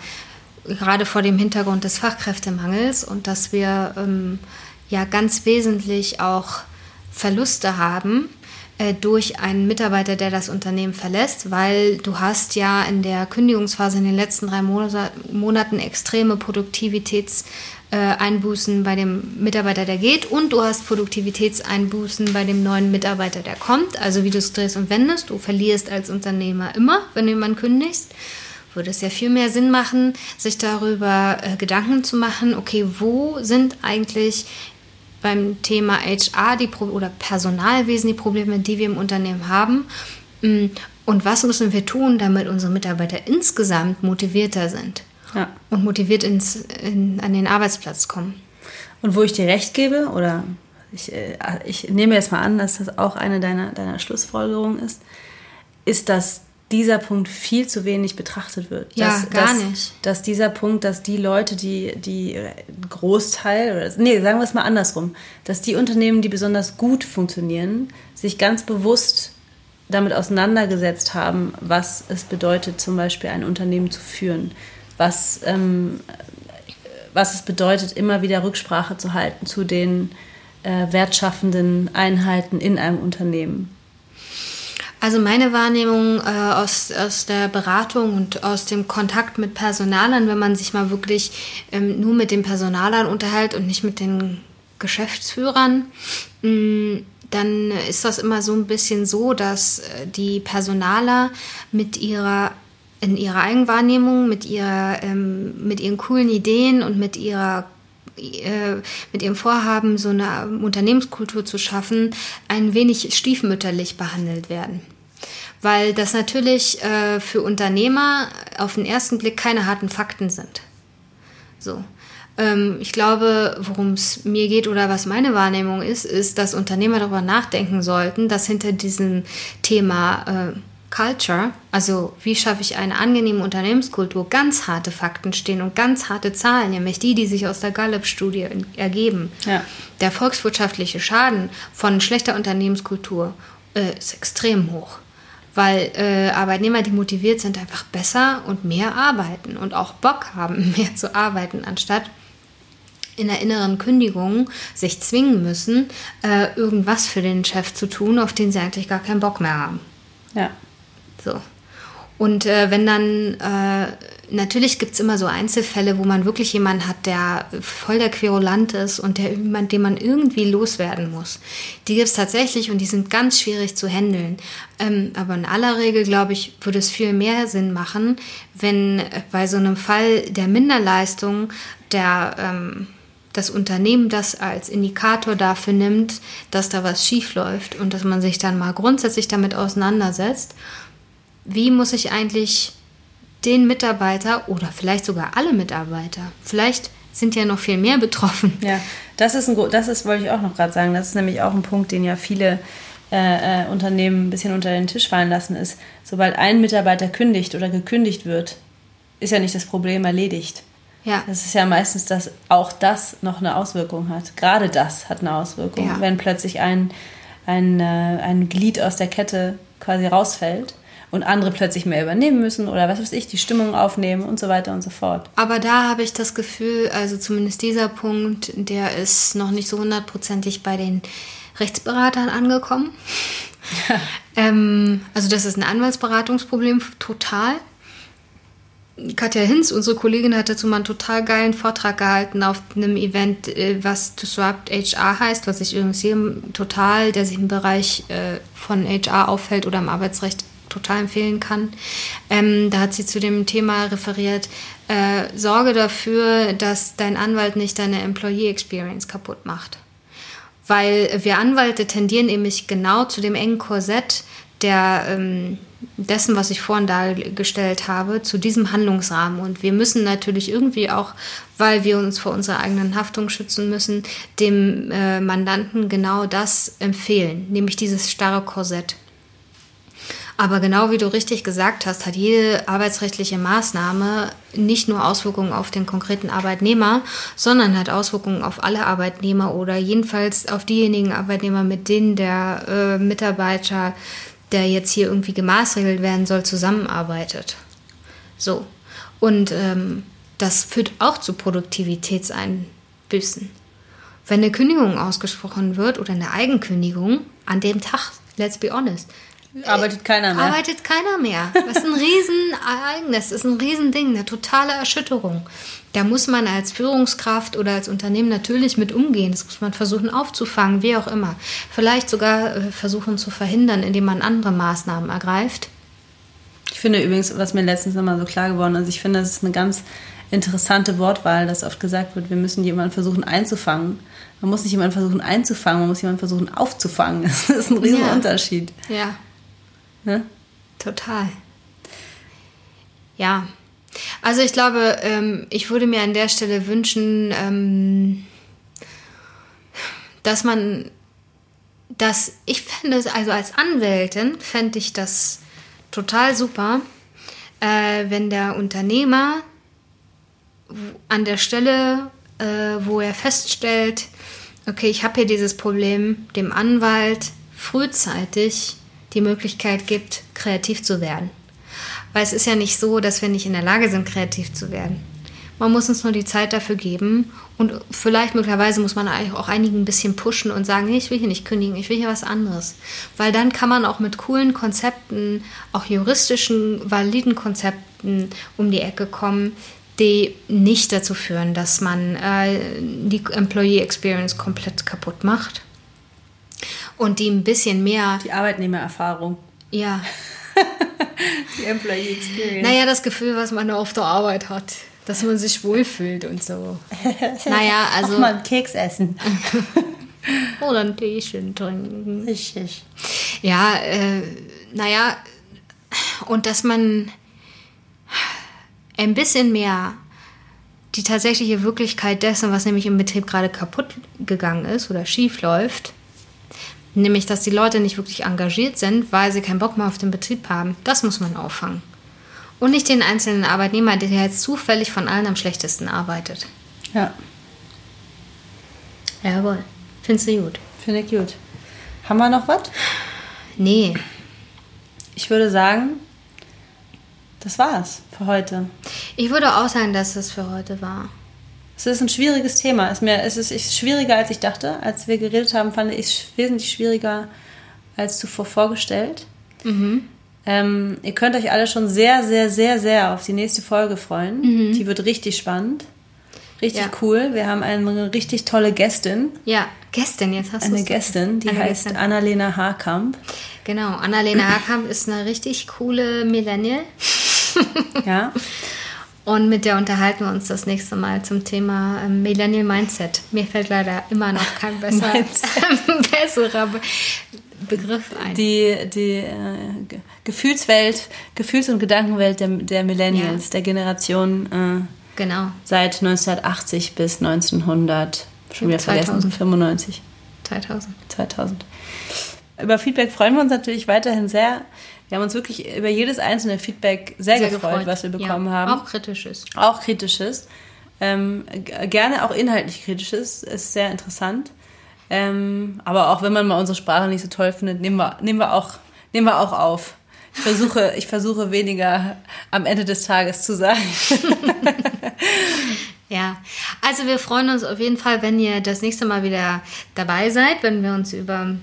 gerade vor dem Hintergrund des Fachkräftemangels und dass wir ähm, ja ganz wesentlich auch Verluste haben äh, durch einen Mitarbeiter, der das Unternehmen verlässt, weil du hast ja in der Kündigungsphase in den letzten drei Monaten extreme Produktivitätseinbußen bei dem Mitarbeiter, der geht, und du hast Produktivitätseinbußen bei dem neuen Mitarbeiter, der kommt. Also wie du es drehst und wendest, du verlierst als Unternehmer immer, wenn du jemanden kündigst würde es ja viel mehr Sinn machen, sich darüber äh, Gedanken zu machen, okay, wo sind eigentlich beim Thema HR die Pro oder Personalwesen die Probleme, die wir im Unternehmen haben? Mm, und was müssen wir tun, damit unsere Mitarbeiter insgesamt motivierter sind ja. und motiviert ins, in, an den Arbeitsplatz kommen? Und wo ich dir recht gebe, oder ich, äh, ich nehme jetzt mal an, dass das auch eine deiner, deiner Schlussfolgerungen ist, ist, dass dieser Punkt viel zu wenig betrachtet wird. Ja, dass, gar dass, nicht. Dass dieser Punkt, dass die Leute, die, die Großteil, oder, nee, sagen wir es mal andersrum, dass die Unternehmen, die besonders gut funktionieren, sich ganz bewusst damit auseinandergesetzt haben, was es bedeutet, zum Beispiel ein Unternehmen zu führen, was, ähm, was es bedeutet, immer wieder Rücksprache zu halten zu den äh, wertschaffenden Einheiten in einem Unternehmen also meine Wahrnehmung äh, aus, aus der Beratung und aus dem Kontakt mit Personalern, wenn man sich mal wirklich ähm, nur mit den Personalern unterhält und nicht mit den Geschäftsführern, mh, mm, dann ist das immer so ein bisschen so, dass äh, die Personaler mit ihrer in ihrer Eigenwahrnehmung, mit ihrer, ähm, mit ihren coolen Ideen und mit ihrer äh, mit ihrem Vorhaben, so eine Unternehmenskultur zu schaffen, ein wenig stiefmütterlich behandelt werden. Weil das natürlich äh, für Unternehmer auf den ersten Blick keine harten Fakten sind. So. Ähm, ich glaube, worum es mir geht oder was meine Wahrnehmung ist, ist, dass Unternehmer darüber nachdenken sollten, dass hinter diesem Thema äh, Culture, also wie schaffe ich eine angenehme Unternehmenskultur, ganz harte Fakten stehen und ganz harte Zahlen, nämlich die, die sich aus der Gallup-Studie ergeben. Ja. Der volkswirtschaftliche Schaden von schlechter Unternehmenskultur äh, ist extrem hoch. Weil äh, Arbeitnehmer, die motiviert sind, einfach besser und mehr arbeiten und auch Bock haben, mehr zu arbeiten, anstatt in der inneren Kündigung sich zwingen müssen, äh, irgendwas für den Chef zu tun, auf den sie eigentlich gar keinen Bock mehr haben. Ja. So. Und äh, wenn dann, äh, natürlich gibt es immer so Einzelfälle, wo man wirklich jemanden hat, der voll der Querulant ist und der jemand, den man irgendwie loswerden muss. Die gibt es tatsächlich und die sind ganz schwierig zu handeln. Ähm, aber in aller Regel, glaube ich, würde es viel mehr Sinn machen, wenn bei so einem Fall der Minderleistung der ähm, das Unternehmen das als Indikator dafür nimmt, dass da was schief läuft und dass man sich dann mal grundsätzlich damit auseinandersetzt wie muss ich eigentlich den Mitarbeiter oder vielleicht sogar alle Mitarbeiter, vielleicht sind ja noch viel mehr betroffen. Ja, das ist, ein, das ist wollte ich auch noch gerade sagen, das ist nämlich auch ein Punkt, den ja viele äh, äh, Unternehmen ein bisschen unter den Tisch fallen lassen, ist, sobald ein Mitarbeiter kündigt oder gekündigt wird, ist ja nicht das Problem erledigt. Ja. Das ist ja meistens, dass auch das noch eine Auswirkung hat. Gerade das hat eine Auswirkung, ja. wenn plötzlich ein, ein, äh, ein Glied aus der Kette quasi rausfällt und andere plötzlich mehr übernehmen müssen oder was weiß ich, die Stimmung aufnehmen und so weiter und so fort. Aber da habe ich das Gefühl, also zumindest dieser Punkt, der ist noch nicht so hundertprozentig bei den Rechtsberatern angekommen. Ähm, also das ist ein Anwaltsberatungsproblem total. Katja Hinz, unsere Kollegin, hat dazu mal einen total geilen Vortrag gehalten auf einem Event, äh, was Disrupt HR heißt, was ich übrigens jedem total, der sich im Bereich äh, von HR auffällt oder im Arbeitsrecht total empfehlen kann. Ähm, da hat sie zu dem Thema referiert, äh, sorge dafür, dass dein Anwalt nicht deine Employee Experience kaputt macht. Weil wir Anwälte tendieren nämlich genau zu dem engen Korsett der, ähm, dessen, was ich vorhin dargestellt habe, zu diesem Handlungsrahmen. Und wir müssen natürlich irgendwie auch, weil wir uns vor unserer eigenen Haftung schützen müssen, dem äh, Mandanten genau das empfehlen, nämlich dieses starre Korsett. Aber genau wie du richtig gesagt hast, hat jede arbeitsrechtliche Maßnahme nicht nur Auswirkungen auf den konkreten Arbeitnehmer, sondern hat Auswirkungen auf alle Arbeitnehmer oder jedenfalls auf diejenigen Arbeitnehmer, mit denen der äh, Mitarbeiter, der jetzt hier irgendwie gemaßregelt werden soll, zusammenarbeitet. So. Und ähm, das führt auch zu Produktivitätseinbüßen. Wenn eine Kündigung ausgesprochen wird oder eine Eigenkündigung an dem Tag, let's be honest, Arbeitet keiner mehr. Arbeitet keiner mehr. Das ist ein Riesenereignis, das ist ein Riesending, eine totale Erschütterung. Da muss man als Führungskraft oder als Unternehmen natürlich mit umgehen. Das muss man versuchen aufzufangen, wie auch immer. Vielleicht sogar äh, versuchen zu verhindern, indem man andere Maßnahmen ergreift. Ich finde übrigens, was mir letztens nochmal so klar geworden ist, ich finde, das ist eine ganz interessante Wortwahl, dass oft gesagt wird, wir müssen jemanden versuchen einzufangen. Man muss nicht jemanden versuchen einzufangen, man muss jemanden versuchen aufzufangen. Das ist ein Riesenunterschied. Ja. ja. Ne? Total. Ja. Also ich glaube, ähm, ich würde mir an der Stelle wünschen, ähm, dass man dass ich fände es, also als Anwältin fände ich das total super, äh, wenn der Unternehmer an der Stelle, äh, wo er feststellt, okay, ich habe hier dieses Problem, dem Anwalt frühzeitig die Möglichkeit gibt, kreativ zu werden. Weil es ist ja nicht so, dass wir nicht in der Lage sind, kreativ zu werden. Man muss uns nur die Zeit dafür geben und vielleicht möglicherweise muss man auch einigen ein bisschen pushen und sagen, ich will hier nicht kündigen, ich will hier was anderes. Weil dann kann man auch mit coolen Konzepten, auch juristischen, validen Konzepten um die Ecke kommen, die nicht dazu führen, dass man äh, die Employee Experience komplett kaputt macht und die ein bisschen mehr. Die Arbeitnehmererfahrung. Ja. die Employee Experience. Naja, das Gefühl, was man auf der Arbeit hat. Dass man sich wohlfühlt und so. naja, also. Auch mal einen Keks essen. Oder ein Teechen trinken. Richtig. Ja, äh, naja, und dass man ein bisschen mehr die tatsächliche Wirklichkeit dessen, was nämlich im Betrieb gerade kaputt gegangen ist oder schief läuft, Nämlich, dass die Leute nicht wirklich engagiert sind, weil sie keinen Bock mehr auf den Betrieb haben. Das muss man auffangen. Und nicht den einzelnen Arbeitnehmer, der jetzt zufällig von allen am schlechtesten arbeitet. Ja. Jawohl. Findest du gut? Finde ich gut. Haben wir noch was? Nee. Ich würde sagen, das war's für heute. Ich würde auch sagen, dass es für heute war. Es ist ein schwieriges Thema. Es ist, mir, es ist schwieriger, als ich dachte. Als wir geredet haben, fand ich es wesentlich schwieriger als zuvor vorgestellt. Mhm. Ähm, ihr könnt euch alle schon sehr, sehr, sehr, sehr auf die nächste Folge freuen. Mhm. Die wird richtig spannend. Richtig Ja. cool. Wir haben eine richtig tolle Gästin. Ja, gestern, jetzt hast du Eine Gästin, die Eine heißt Gästin. Annalena Haarkamp. Genau, Annalena Hakamp ist eine richtig coole Millennial. Ja. Und mit der unterhalten wir uns das nächste Mal zum Thema ähm, Millennial Mindset. Mir fällt leider immer noch kein besser, besserer Be Begriff ein. Die, die äh, Ge- Gefühlswelt, Gefühls- und Gedankenwelt der, der Millennials, Ja. der Generation äh, genau, seit 1980 bis 1900, schon wieder 2000. vergessen, 95, 2000. 2000. Über Feedback freuen wir uns natürlich weiterhin sehr. Wir haben uns wirklich über jedes einzelne Feedback sehr, gefreut, was wir bekommen ja, haben. Auch kritisches. Auch kritisches. Ähm, gerne auch inhaltlich kritisches. Ist sehr interessant. Ähm, aber auch wenn man mal unsere Sprache nicht so toll findet, nehmen wir, nehmen wir, auch, nehmen wir auch auf. Ich versuche, ich versuche weniger am Ende des Tages zu sagen. Ja, also wir freuen uns auf jeden Fall, wenn ihr das nächste Mal wieder dabei seid, wenn wir uns über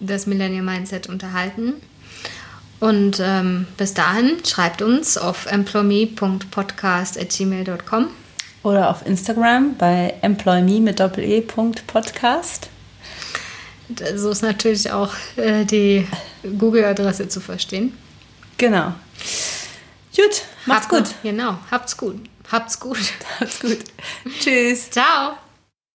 das Millennial Mindset unterhalten. Und ähm, bis dahin schreibt uns auf employme.podcast.gmail.com. Oder auf Instagram bei employme mit doppel-e Punkt Podcast. So ist natürlich auch äh, die Google-Adresse zu verstehen. Genau. Gut, macht's Habt- gut. Genau, habt's gut. Habt's gut. Macht's gut. Tschüss. Ciao.